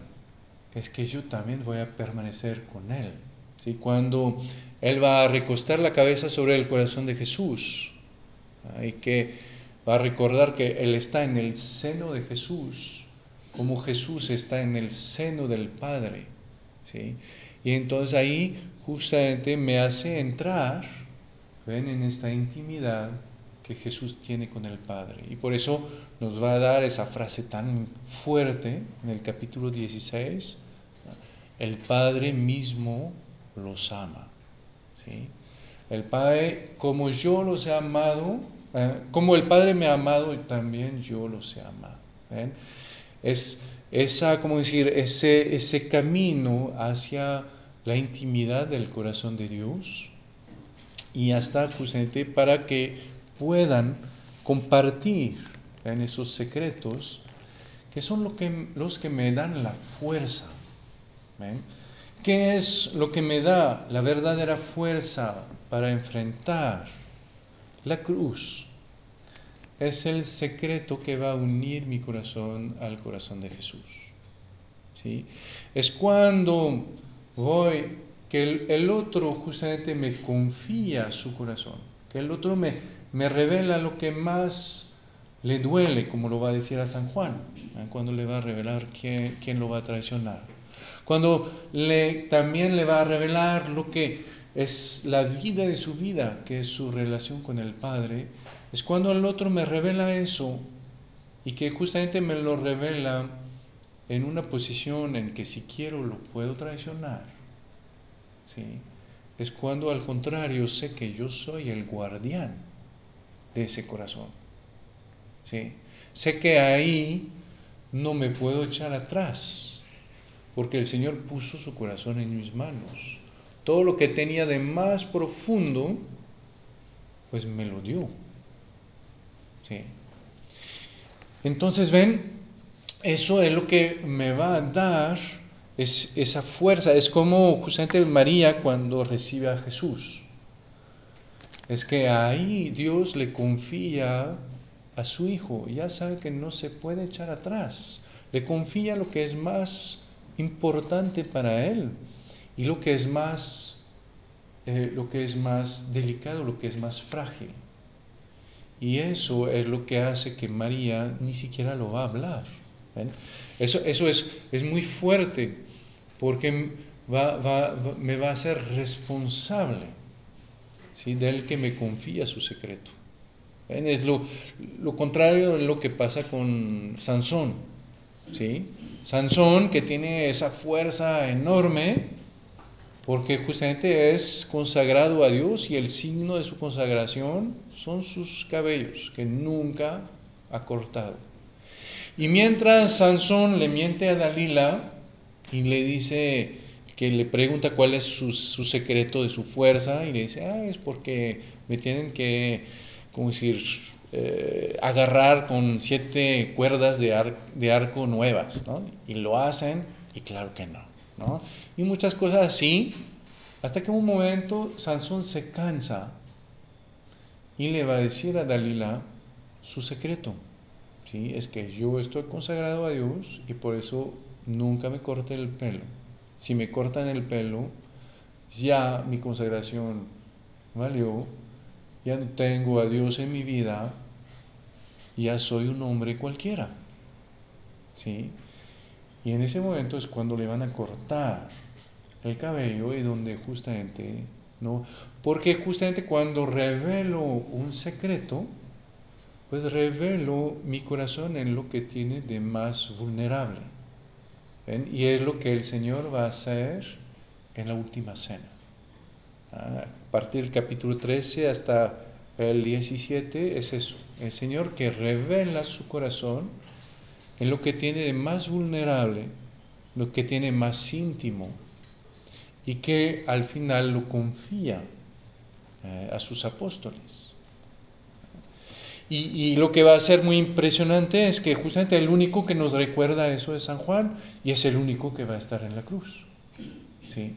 es que yo también voy a permanecer con Él. ¿Sí? Cuando Él va a recostar la cabeza sobre el corazón de Jesús y que va a recordar que Él está en el seno de Jesús, como Jesús está en el seno del Padre. ¿sí? Y entonces ahí justamente me hace entrar ¿ven? en esta intimidad que Jesús tiene con el Padre. Y por eso nos va a dar esa frase tan fuerte en el capítulo 16, el Padre mismo los ama. ¿sí? El Padre, como yo los he amado, eh, como el Padre me ha amado, también yo los he amado. Es esa, como decir, ese, ese camino hacia la intimidad del corazón de Dios y hasta justamente para que puedan compartir en esos secretos que son lo que, los que me dan la fuerza. ¿Qué es lo que me da la verdadera fuerza para enfrentar la cruz? Es el secreto que va a unir mi corazón al corazón de Jesús. ¿sí? Es cuando voy, que el, otro justamente me confía su corazón, que el otro me, me revela lo que más le duele, como lo va a decir a San Juan, ¿eh? cuando le va a revelar quién, quién lo va a traicionar cuando le, también le va a revelar lo que es la vida de su vida, que es su relación con el Padre, es cuando el otro me revela eso y que justamente me lo revela en una posición en que si quiero lo puedo traicionar. ¿sí? Es cuando al contrario sé que yo soy el guardián de ese corazón. ¿sí? Sé que ahí no me puedo echar atrás porque el Señor puso su corazón en mis manos. Todo lo que tenía de más profundo, pues me lo dio. Entonces, ven, eso es lo que me va a dar es esa fuerza. Es como justamente María cuando recibe a Jesús. Es que ahí Dios le confía a su hijo. Ya sabe que no se puede echar atrás. Le confía lo que es más importante para él y lo que es más eh, lo que es más delicado, lo que es más frágil. Y eso es lo que hace que María ni siquiera lo va a hablar. Eso, es, muy fuerte porque me va a hacer responsable ¿sí? del que me confía su secreto. Es lo, lo contrario de lo que pasa con Sansón. ¿sí? Sansón, que tiene esa fuerza enorme, porque justamente es consagrado a Dios y el signo de su consagración son sus cabellos, que nunca ha cortado. Y mientras Sansón le miente a Dalila y le dice que le pregunta cuál es su, secreto de su fuerza, y le dice, ah, es porque me tienen que, como decir, eh, agarrar con siete cuerdas de, arco nuevas. Y lo hacen y claro que no, Y muchas cosas así, hasta que un momento Sansón se cansa y le va a decir a Dalila su secreto, ¿sí? Es que yo estoy consagrado a Dios y por eso nunca me corté el pelo. Si me cortan el pelo, ya mi consagración valió ya no tengo a Dios en mi vida, ya soy un hombre cualquiera. ¿Sí? Y en ese momento es cuando le van a cortar el cabello y donde justamente, ¿no? Porque justamente cuando revelo un secreto, pues revelo mi corazón en lo que tiene de más vulnerable. Y es lo que el Señor va a hacer en la última cena. Ah, a partir del capítulo 13 hasta el 17 es eso, el Señor que revela su corazón en lo que tiene de más vulnerable, lo que tiene más íntimo y que al final lo confía eh, a sus apóstoles. Y, lo que va a ser muy impresionante es que justamente el único que nos recuerda eso es San Juan y es el único que va a estar en la cruz. ¿sí?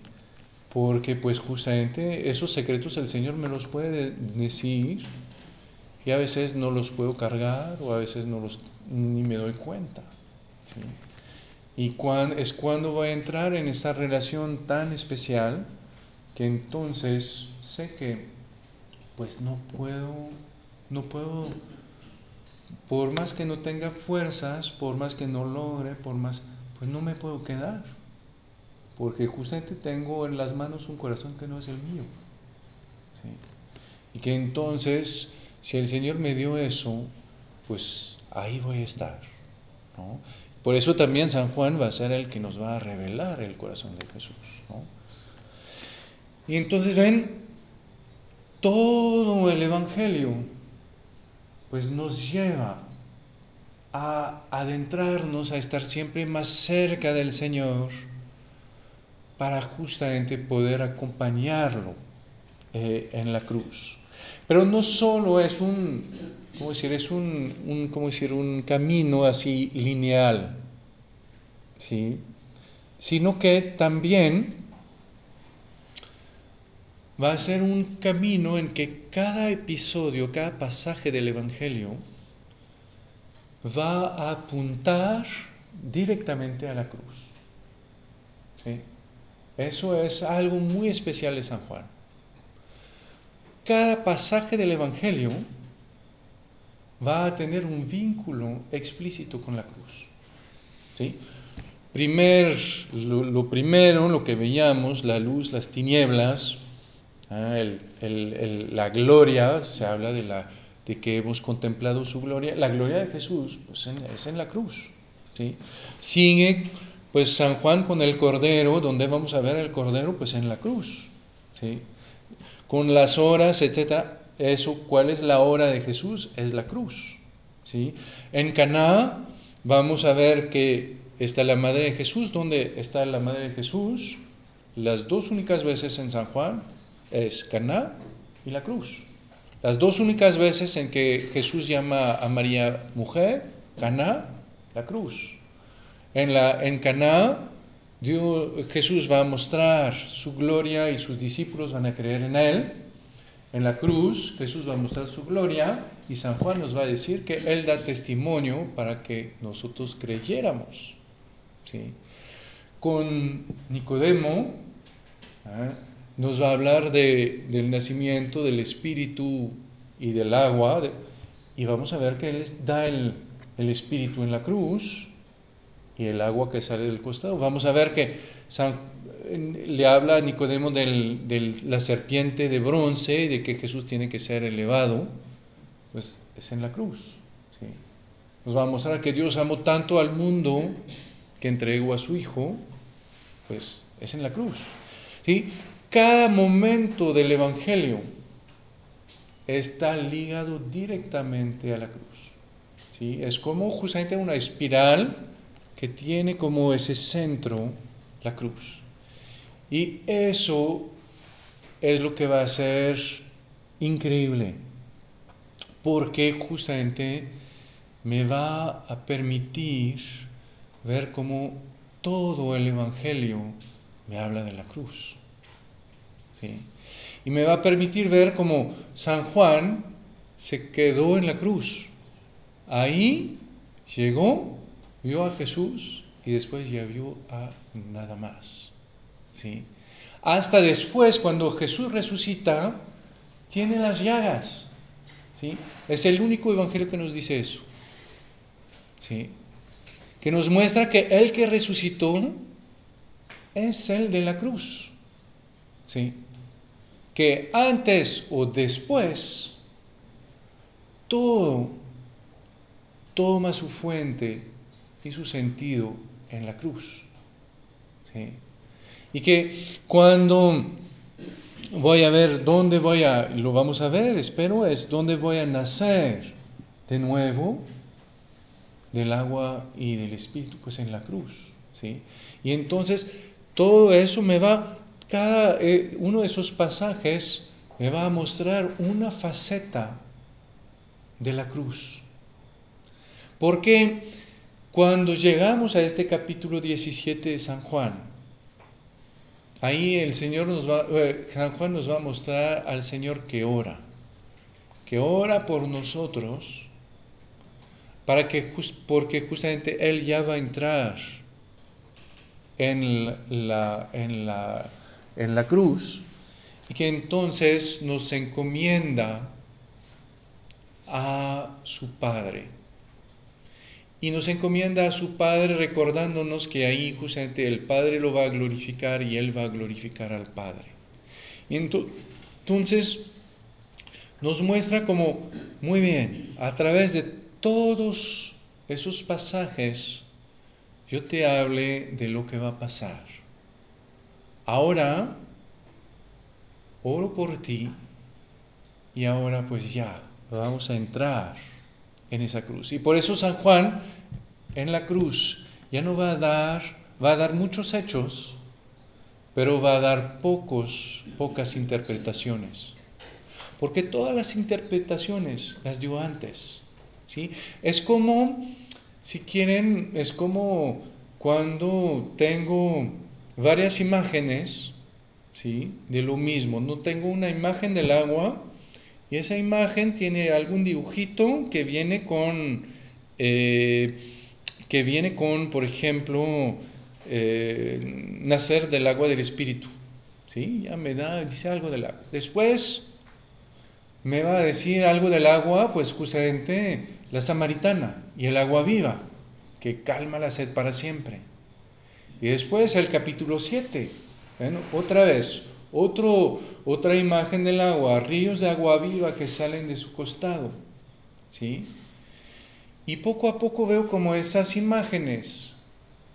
Porque pues justamente esos secretos el Señor me los puede decir y a veces no los puedo cargar o a veces no los ni me doy cuenta. Y es cuando voy a entrar en esa relación tan especial que entonces sé que pues no puedo no puedo, por más que no tenga fuerzas, por más que no logre, por más, pues no me puedo quedar. Porque justamente tengo en las manos un corazón que no es el mío. Y que entonces, si el Señor me dio eso, pues ahí voy a estar. Por eso también San Juan va a ser el que nos va a revelar el corazón de Jesús. Y entonces ven, todo el Evangelio pues nos lleva a adentrarnos, a estar siempre más cerca del Señor para justamente poder acompañarlo eh, en la cruz. Pero no solo es un, ¿cómo decir? Es un, un, decir? un camino así lineal, ¿sí? sino que también va a ser un camino en que cada episodio, cada pasaje del Evangelio va a apuntar directamente a la cruz. Eso es algo muy especial de San Juan. Cada pasaje del Evangelio va a tener un vínculo explícito con la cruz. Primer, lo primero, lo que veíamos, la luz, las tinieblas, Ah, la gloria, se habla de, la, de que hemos contemplado su gloria. La gloria de Jesús pues, es en la cruz. ¿sí? Sigue pues San Juan con el Cordero, donde vamos a ver el Cordero pues en la cruz. ¿sí? Con las horas, etcétera. Eso, ¿cuál es la hora de Jesús? Es la cruz. ¿sí? En Caná vamos a ver que está la madre de Jesús. ¿Dónde está la madre de Jesús? Las dos únicas veces en San Juan es Caná y la cruz. Las dos únicas veces en que Jesús llama a María mujer, Caná, la cruz. En, la, en Caná, Dios, Jesús va a mostrar su gloria y sus discípulos van a creer en él. En la cruz, Jesús va a mostrar su gloria y San Juan nos va a decir que él da testimonio para que nosotros creyéramos. ¿sí? Con Nicodemo, ¿eh? nos va a hablar de, del nacimiento del espíritu y del agua, y vamos a ver que Él da el, espíritu en la cruz y el agua que sale del costado. Vamos a ver que le habla a Nicodemo de la serpiente de bronce de que Jesús tiene que ser elevado, pues es en la cruz. Nos va a mostrar que Dios amó tanto al mundo que entregó a su Hijo, pues es en la cruz. ¿sí? Cada momento del Evangelio está ligado directamente a la cruz. ¿sí? Es como justamente una espiral que tiene como ese centro la cruz. Y eso es lo que va a ser increíble, porque justamente me va a permitir ver cómo todo el Evangelio me habla de la cruz. Y me va a permitir ver cómo San Juan se quedó en la cruz. Ahí llegó, vio a Jesús y después ya vio a nada más. ¿sí? Hasta después, cuando Jesús resucita, tiene las llagas. ¿sí? Es el único evangelio que nos dice eso. ¿sí? Que nos muestra que el que resucitó es el de la cruz. ¿sí? que antes o después todo toma su fuente y su sentido en la cruz. Y que cuando voy a ver dónde voy a, lo vamos a ver, espero, es dónde voy a nacer de nuevo del agua y del Espíritu, pues en la cruz. ¿sí? Y entonces todo eso me va, cada eh, uno de esos pasajes me va a mostrar una faceta de la cruz. Porque cuando llegamos a este capítulo 17 de San Juan, ahí el Señor nos va, eh, San Juan nos va a mostrar al Señor que ora, que ora por nosotros, para que porque justamente Él ya va a entrar en la, en la, en la cruz y que entonces nos encomienda a su Padre. Y nos encomienda a su Padre recordándonos que ahí justamente el Padre lo va a glorificar y Él va a glorificar al Padre. Y entonces nos muestra como, muy bien, a través de todos esos pasajes, yo te hable de lo que va a pasar. Ahora, oro por ti y ahora pues ya, vamos a entrar en esa cruz. Y por eso San Juan en la cruz ya no va a dar, va a dar muchos hechos, pero va a dar pocos, pocas interpretaciones. Porque todas las interpretaciones las dio antes. ¿sí? Es como, si quieren, es como cuando tengo varias imágenes ¿sí? de lo mismo. No tengo una imagen del agua y esa imagen tiene algún dibujito que viene con, eh, que viene con, por ejemplo, eh, nacer del agua del Espíritu. ¿Sí? Ya me da, dice algo del agua. Después me va a decir algo del agua, pues justamente la samaritana y el agua viva, que calma la sed para siempre. Y después el capítulo 7, bueno, otra vez, otro, otra imagen del agua, ríos de agua viva que salen de su costado. ¿sí? Y poco a poco veo como esas imágenes,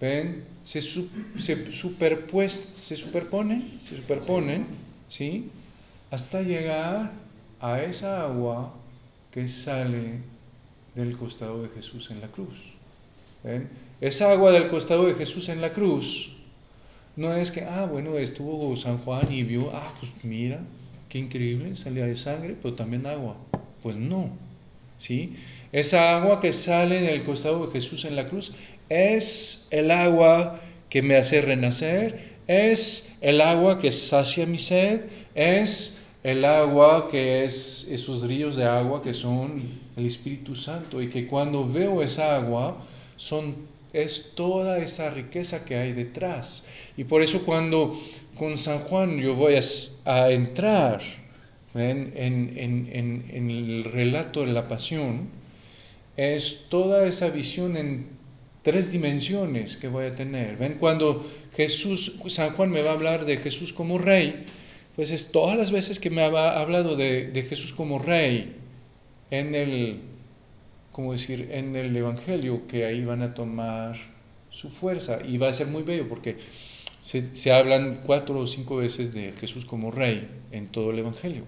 ¿ven? Se, superpues, se superponen, se superponen, ¿sí? Hasta llegar a esa agua que sale del costado de Jesús en la cruz. Esa agua del costado de Jesús en la cruz no es que, ah, bueno, estuvo San Juan y vio, ah, pues mira, qué increíble, salía de sangre, pero también agua. Pues no, ¿sí? Esa agua que sale del costado de Jesús en la cruz es el agua que me hace renacer, es el agua que sacia mi sed, es el agua que es esos ríos de agua que son el Espíritu Santo y que cuando veo esa agua son es toda esa riqueza que hay detrás. Y por eso cuando con San Juan yo voy a, entrar en, el relato de la pasión, es toda esa visión en tres dimensiones que voy a tener. ¿Ven? Cuando Jesús, San Juan me va a hablar de Jesús como rey, pues es todas las veces que me ha hablado de, Jesús como rey en el, como decir, en el Evangelio, que ahí van a tomar su fuerza y va a ser muy bello porque se, hablan cuatro o cinco veces de Jesús como rey en todo el Evangelio,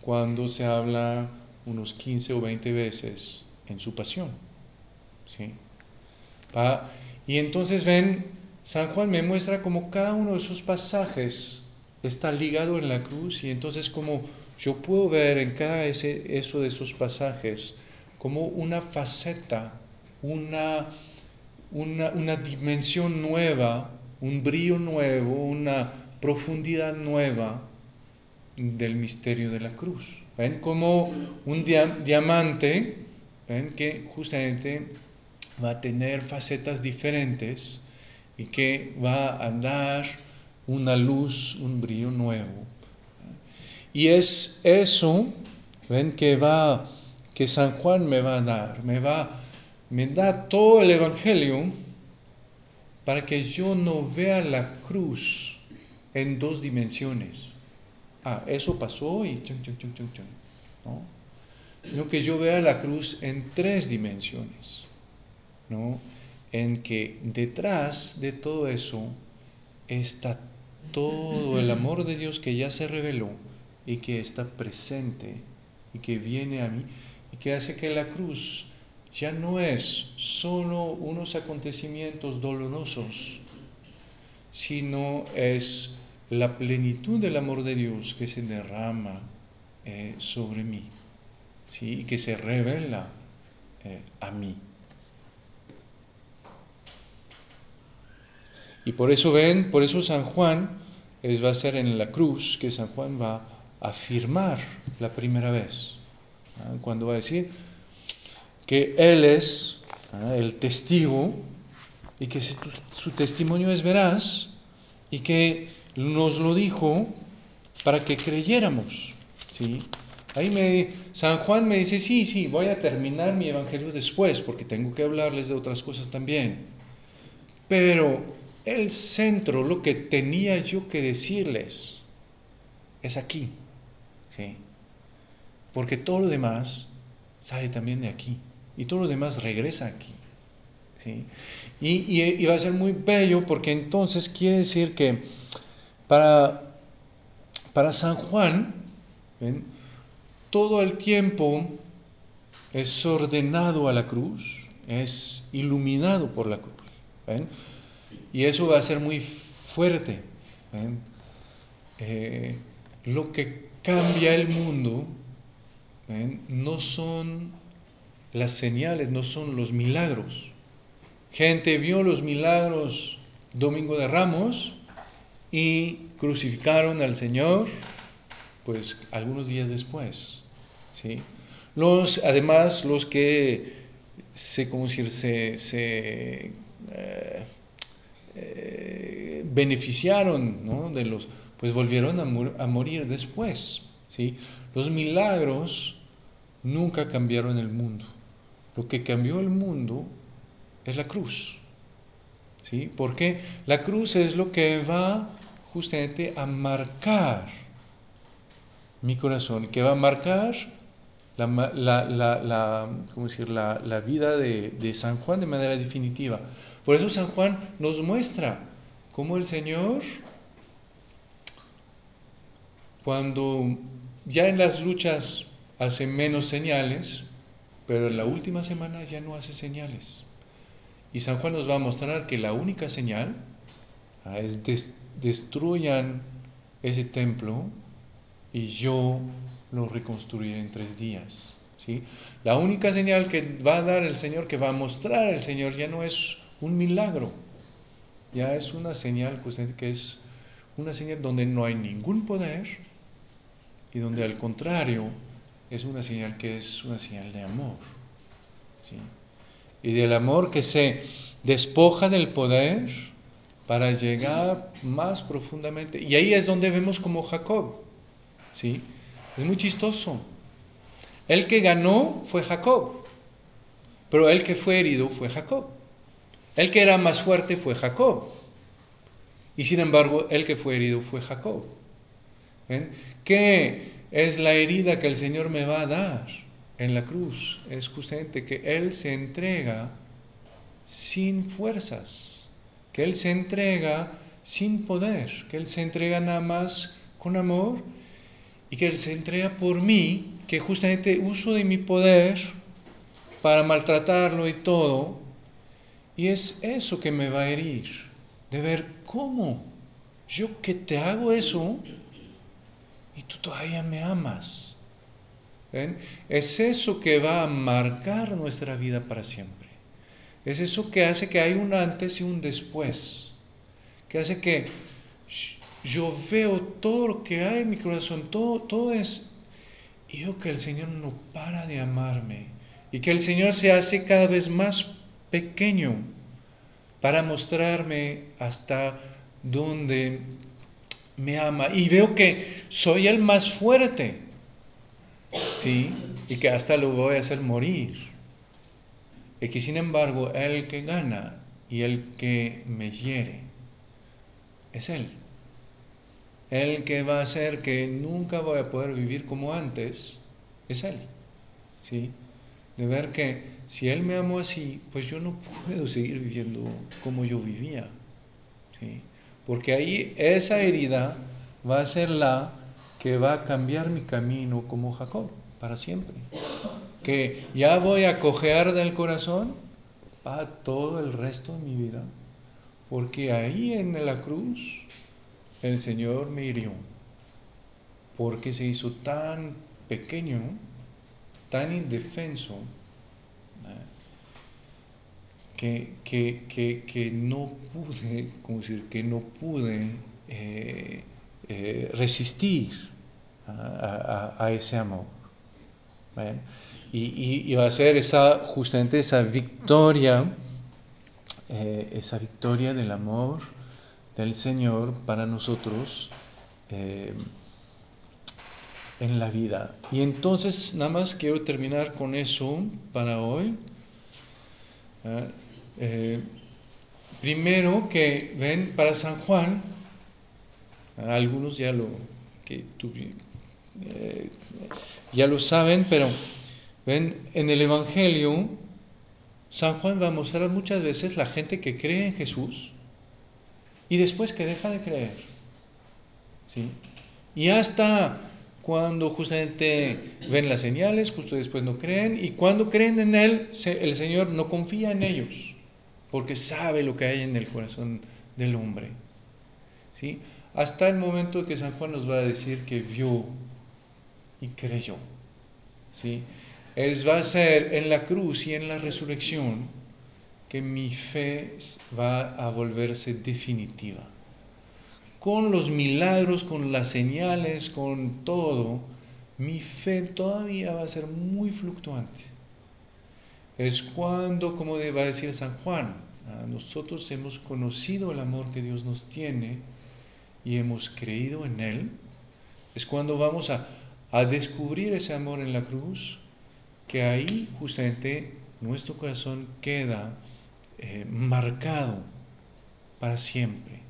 cuando se habla unos 15 o 20 veces en su pasión. ¿sí? Y entonces ven, San Juan me muestra como cada uno de esos pasajes está ligado en la cruz y entonces como yo puedo ver en cada ese, eso de esos pasajes como una faceta, una, una, una dimensión nueva un brillo nuevo, una profundidad nueva del misterio de la cruz. ¿Ven? Como un diamante, ¿ven? Que justamente va a tener facetas diferentes y que va a dar una luz, un brillo nuevo. Y es eso, ven que va, que San Juan me va a dar, me va, me da todo el evangelio para que yo no vea la cruz en dos dimensiones. Ah, eso pasó y chung, chung, chung, ¿no? Sino que yo vea la cruz en tres dimensiones, ¿no? En que detrás de todo eso está todo el amor de Dios que ya se reveló y que está presente y que viene a mí y que hace que la cruz ya no es solo unos acontecimientos dolorosos, sino es la plenitud del amor de Dios que se derrama eh, sobre mí ¿sí? y que se revela eh, a mí. Y por eso ven, por eso San Juan es, va a ser en la cruz que San Juan va a afirmar la primera vez, cuando va a decir que Él es el testigo y que su testimonio es veraz y que nos lo dijo para que creyéramos. ¿sí? Ahí me, San Juan me dice, sí, sí, voy a terminar mi evangelio después porque tengo que hablarles de otras cosas también. Pero el centro, lo que tenía yo que decirles, es aquí. ¿sí? Porque todo lo demás sale también de aquí. Y todo lo demás regresa aquí. ¿sí? Y, va a ser muy bello porque entonces quiere decir que para, para San Juan, todo el tiempo es ordenado a la cruz, es iluminado por la cruz. Y eso va a ser muy fuerte. Eh, lo que cambia el mundo no son las señales, no son los milagros. Gente vio los milagros Domingo de Ramos y crucificaron al Señor, pues algunos días después. ¿sí? Los, además, los que se, se, eh, eh, beneficiaron de los, pues volvieron a, morir después. ¿sí? Los milagros nunca cambiaron el mundo. Lo que cambió el mundo es la cruz. ¿sí? Porque la cruz es lo que va justamente a marcar mi corazón, que va a marcar la, vida de, de San Juan de manera definitiva. Por eso San Juan nos muestra cómo el Señor, cuando ya en las luchas hace menos señales, pero en la última semana ya no hace señales. Y San Juan nos va a mostrar que la única señal ah, es destruyan ese templo y yo lo reconstruiré en tres días. ¿sí? La única señal que va a dar el Señor, que va a mostrar el Señor, ya no es un milagro. Ya es una señal que es una señal donde no hay ningún poder y donde al contrario es una señal que es una señal de amor. Y del amor que se despoja del poder para llegar más profundamente. Y ahí es donde vemos como Jacob. ¿sí? Es muy chistoso. El que ganó fue Jacob, pero el que fue herido fue Jacob. El que era más fuerte fue Jacob. Y sin embargo, el que fue herido fue Jacob. ¿Qué es la herida que el Señor me va a dar en la cruz? Es justamente que Él se entrega sin fuerzas, que Él se entrega sin poder, que Él se entrega nada más con amor y que Él se entrega por mí, que justamente uso de mi poder para maltratarlo y todo, y es eso que me va a herir, de ver cómo yo que te hago eso y tú todavía me amas. Es eso que va a marcar nuestra vida para siempre. Es eso que hace que hay un antes y un después. Que hace que yo veo todo lo que hay en mi corazón, todo, todo es... Y que el Señor no para de amarme. Y que el Señor se hace cada vez más pequeño para mostrarme hasta dónde me ama. Y veo que soy el más fuerte, ¿sí? Y que hasta lo voy a hacer morir. Y que sin embargo el que gana y el que me hiere es Él. El que va a hacer que nunca voy a poder vivir como antes es Él. ¿Sí? De ver que si Él me amó así, pues yo no puedo seguir viviendo como yo vivía. ¿sí? Porque ahí esa herida va a ser la que va a cambiar mi camino como Jacob para siempre. Que ya voy a cojear del corazón para todo el resto de mi vida, porque ahí en la cruz el Señor me hirió, porque se hizo tan pequeño, tan indefenso, que, que, no pude, como decir, que no pude eh, eh, resistir a, ese amor. Y, va a ser esa, justamente esa victoria, eh, esa victoria del amor del Señor para nosotros en la vida. Y entonces, nada más quiero terminar con eso para hoy. Primero que ven para San Juan, algunos ya lo, que eh, ya lo saben, pero ven en el Evangelio, San Juan va a mostrar muchas veces la gente que cree en Jesús y después que deja de creer. ¿sí? Y hasta cuando justamente ven las señales, justo después no creen, y cuando creen en Él, el Señor no confía en ellos porque sabe lo que hay en el corazón del hombre. ¿sí? Hasta el momento que San Juan nos va a decir que vio y creyó. ¿sí? Es, va a ser en la cruz y en la resurrección que mi fe va a volverse definitiva. Con los milagros, con las señales, con todo, mi fe todavía va a ser muy fluctuante es cuando, como va a decir San Juan, nosotros hemos conocido el amor que Dios nos tiene y hemos creído en Él, es cuando vamos a, descubrir ese amor en la cruz, que ahí justamente nuestro corazón queda eh, marcado para siempre.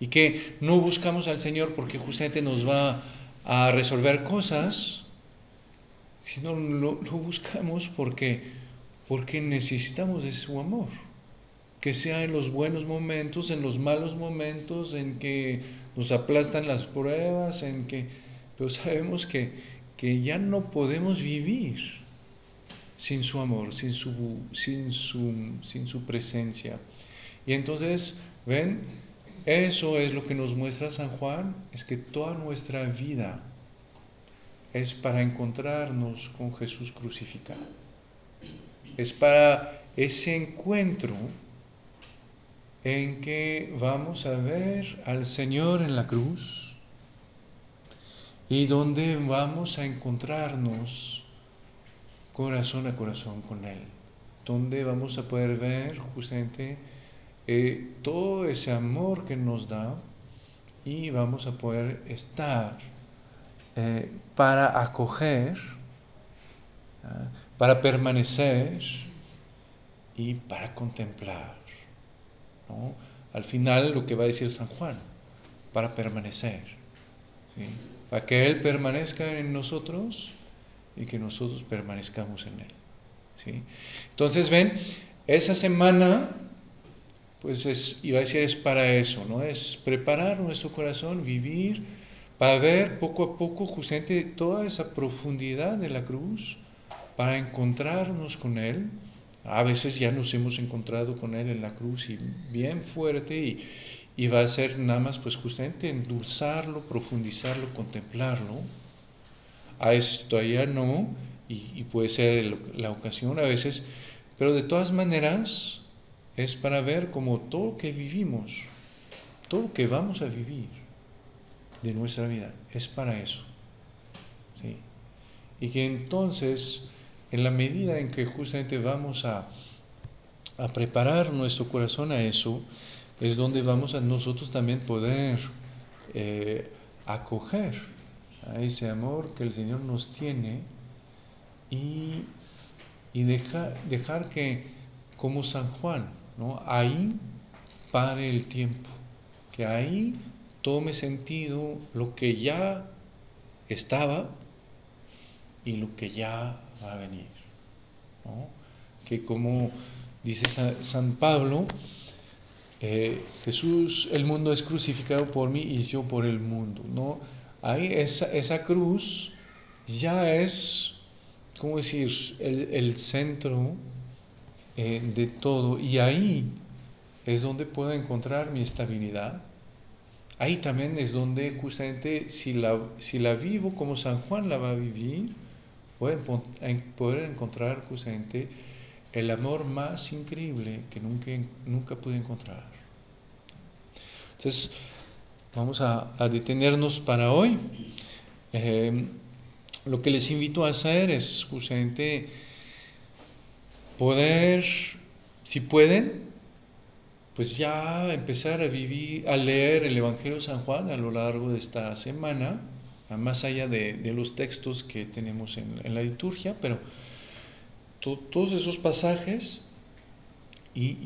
Y que no buscamos al Señor porque justamente nos va a resolver cosas, sino lo buscamos porque, porque necesitamos de su amor. Que sea en los buenos momentos, en los malos momentos, en que nos aplastan las pruebas, en que... Pero sabemos que, que ya no podemos vivir sin su amor, sin su, sin su, sin su presencia. Y entonces, ven, eso es lo que nos muestra San Juan, es que toda nuestra vida es para encontrarnos con Jesús crucificado. Es para ese encuentro en que vamos a ver al Señor en la cruz y donde vamos a encontrarnos corazón a corazón con Él, donde vamos a poder ver justamente eh, todo ese amor que nos da y vamos a poder estar eh, para acoger, ¿ah? Para permanecer y para contemplar. Al final lo que va a decir San Juan, para permanecer, para que Él permanezca en nosotros y que nosotros permanezcamos en Él. ¿sí? Entonces, ven, esa semana, pues es, iba a decir, es para eso, ¿no? Es preparar nuestro corazón, vivir para ver poco a poco justamente toda esa profundidad de la cruz, para encontrarnos con Él. A veces ya nos hemos encontrado con Él en la cruz y bien fuerte y, y va a ser nada más pues justamente endulzarlo, profundizarlo, contemplarlo. A esto todavía no y, y puede ser la ocasión a veces, pero de todas maneras es para ver como todo lo que vivimos, todo lo que vamos a vivir de nuestra vida. Es para eso. ¿sí? Y que entonces, en la medida en que justamente vamos a, a preparar nuestro corazón a eso, es donde vamos a nosotros también poder eh, acoger a ese amor que el Señor nos tiene y, y dejar, que, como San Juan, ¿no? ahí pare el tiempo, que ahí tome sentido lo que ya estaba y lo que ya va a venir. Que como dice San Pablo, eh, Jesús, el mundo es crucificado por mí y yo por el mundo, ¿no? Ahí esa, esa cruz ya es, ¿cómo decir?, el, el centro eh, de todo y ahí es donde puedo encontrar mi estabilidad. Ahí también es donde justamente si la, si la vivo como San Juan la va a vivir, a poder encontrar justamente el amor más increíble que nunca, nunca pude encontrar. Entonces, vamos a, detenernos para hoy. Eh, lo que les invito a hacer es justamente poder, si pueden, pues ya empezar a vivir, a leer el Evangelio de San Juan a lo largo de esta semana, más allá de, los textos que tenemos en la liturgia, pero todos esos pasajes y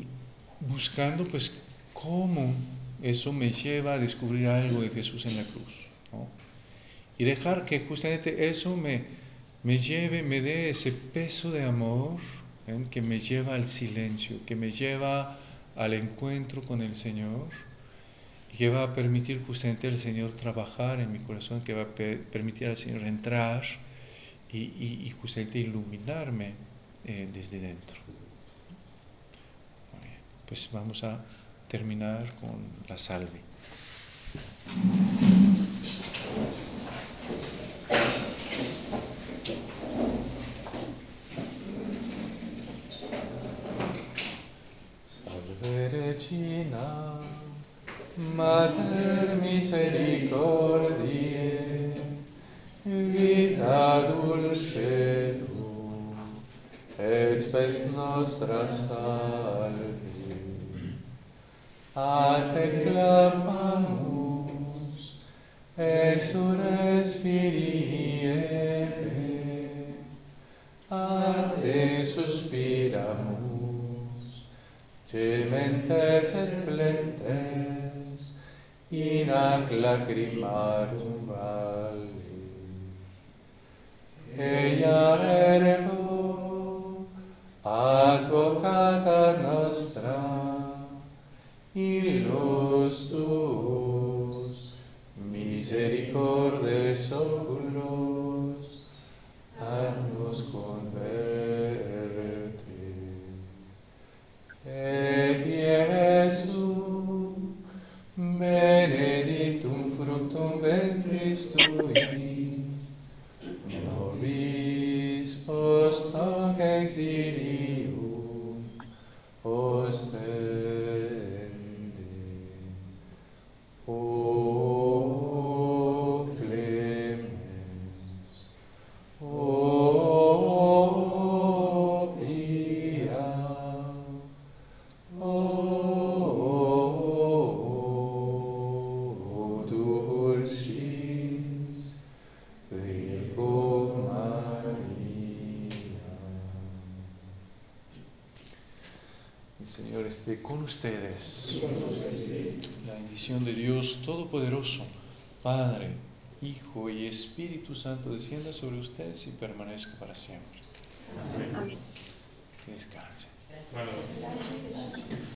buscando pues cómo eso me lleva a descubrir algo de Jesús en la cruz. Y dejar que justamente eso me, me lleve, me dé ese peso de amor ¿eh? que me lleva al silencio, que me lleva al encuentro con el Señor que va a permitir justamente al Señor trabajar en mi corazón, que va a permitir al Señor entrar y, justamente iluminarme eh, desde dentro. pues vamos a terminar con la. Salve Mater misericordiae, vita dulcetum, et spes nostra salve. Santo descienda sobre ustedes y permanezca para siempre.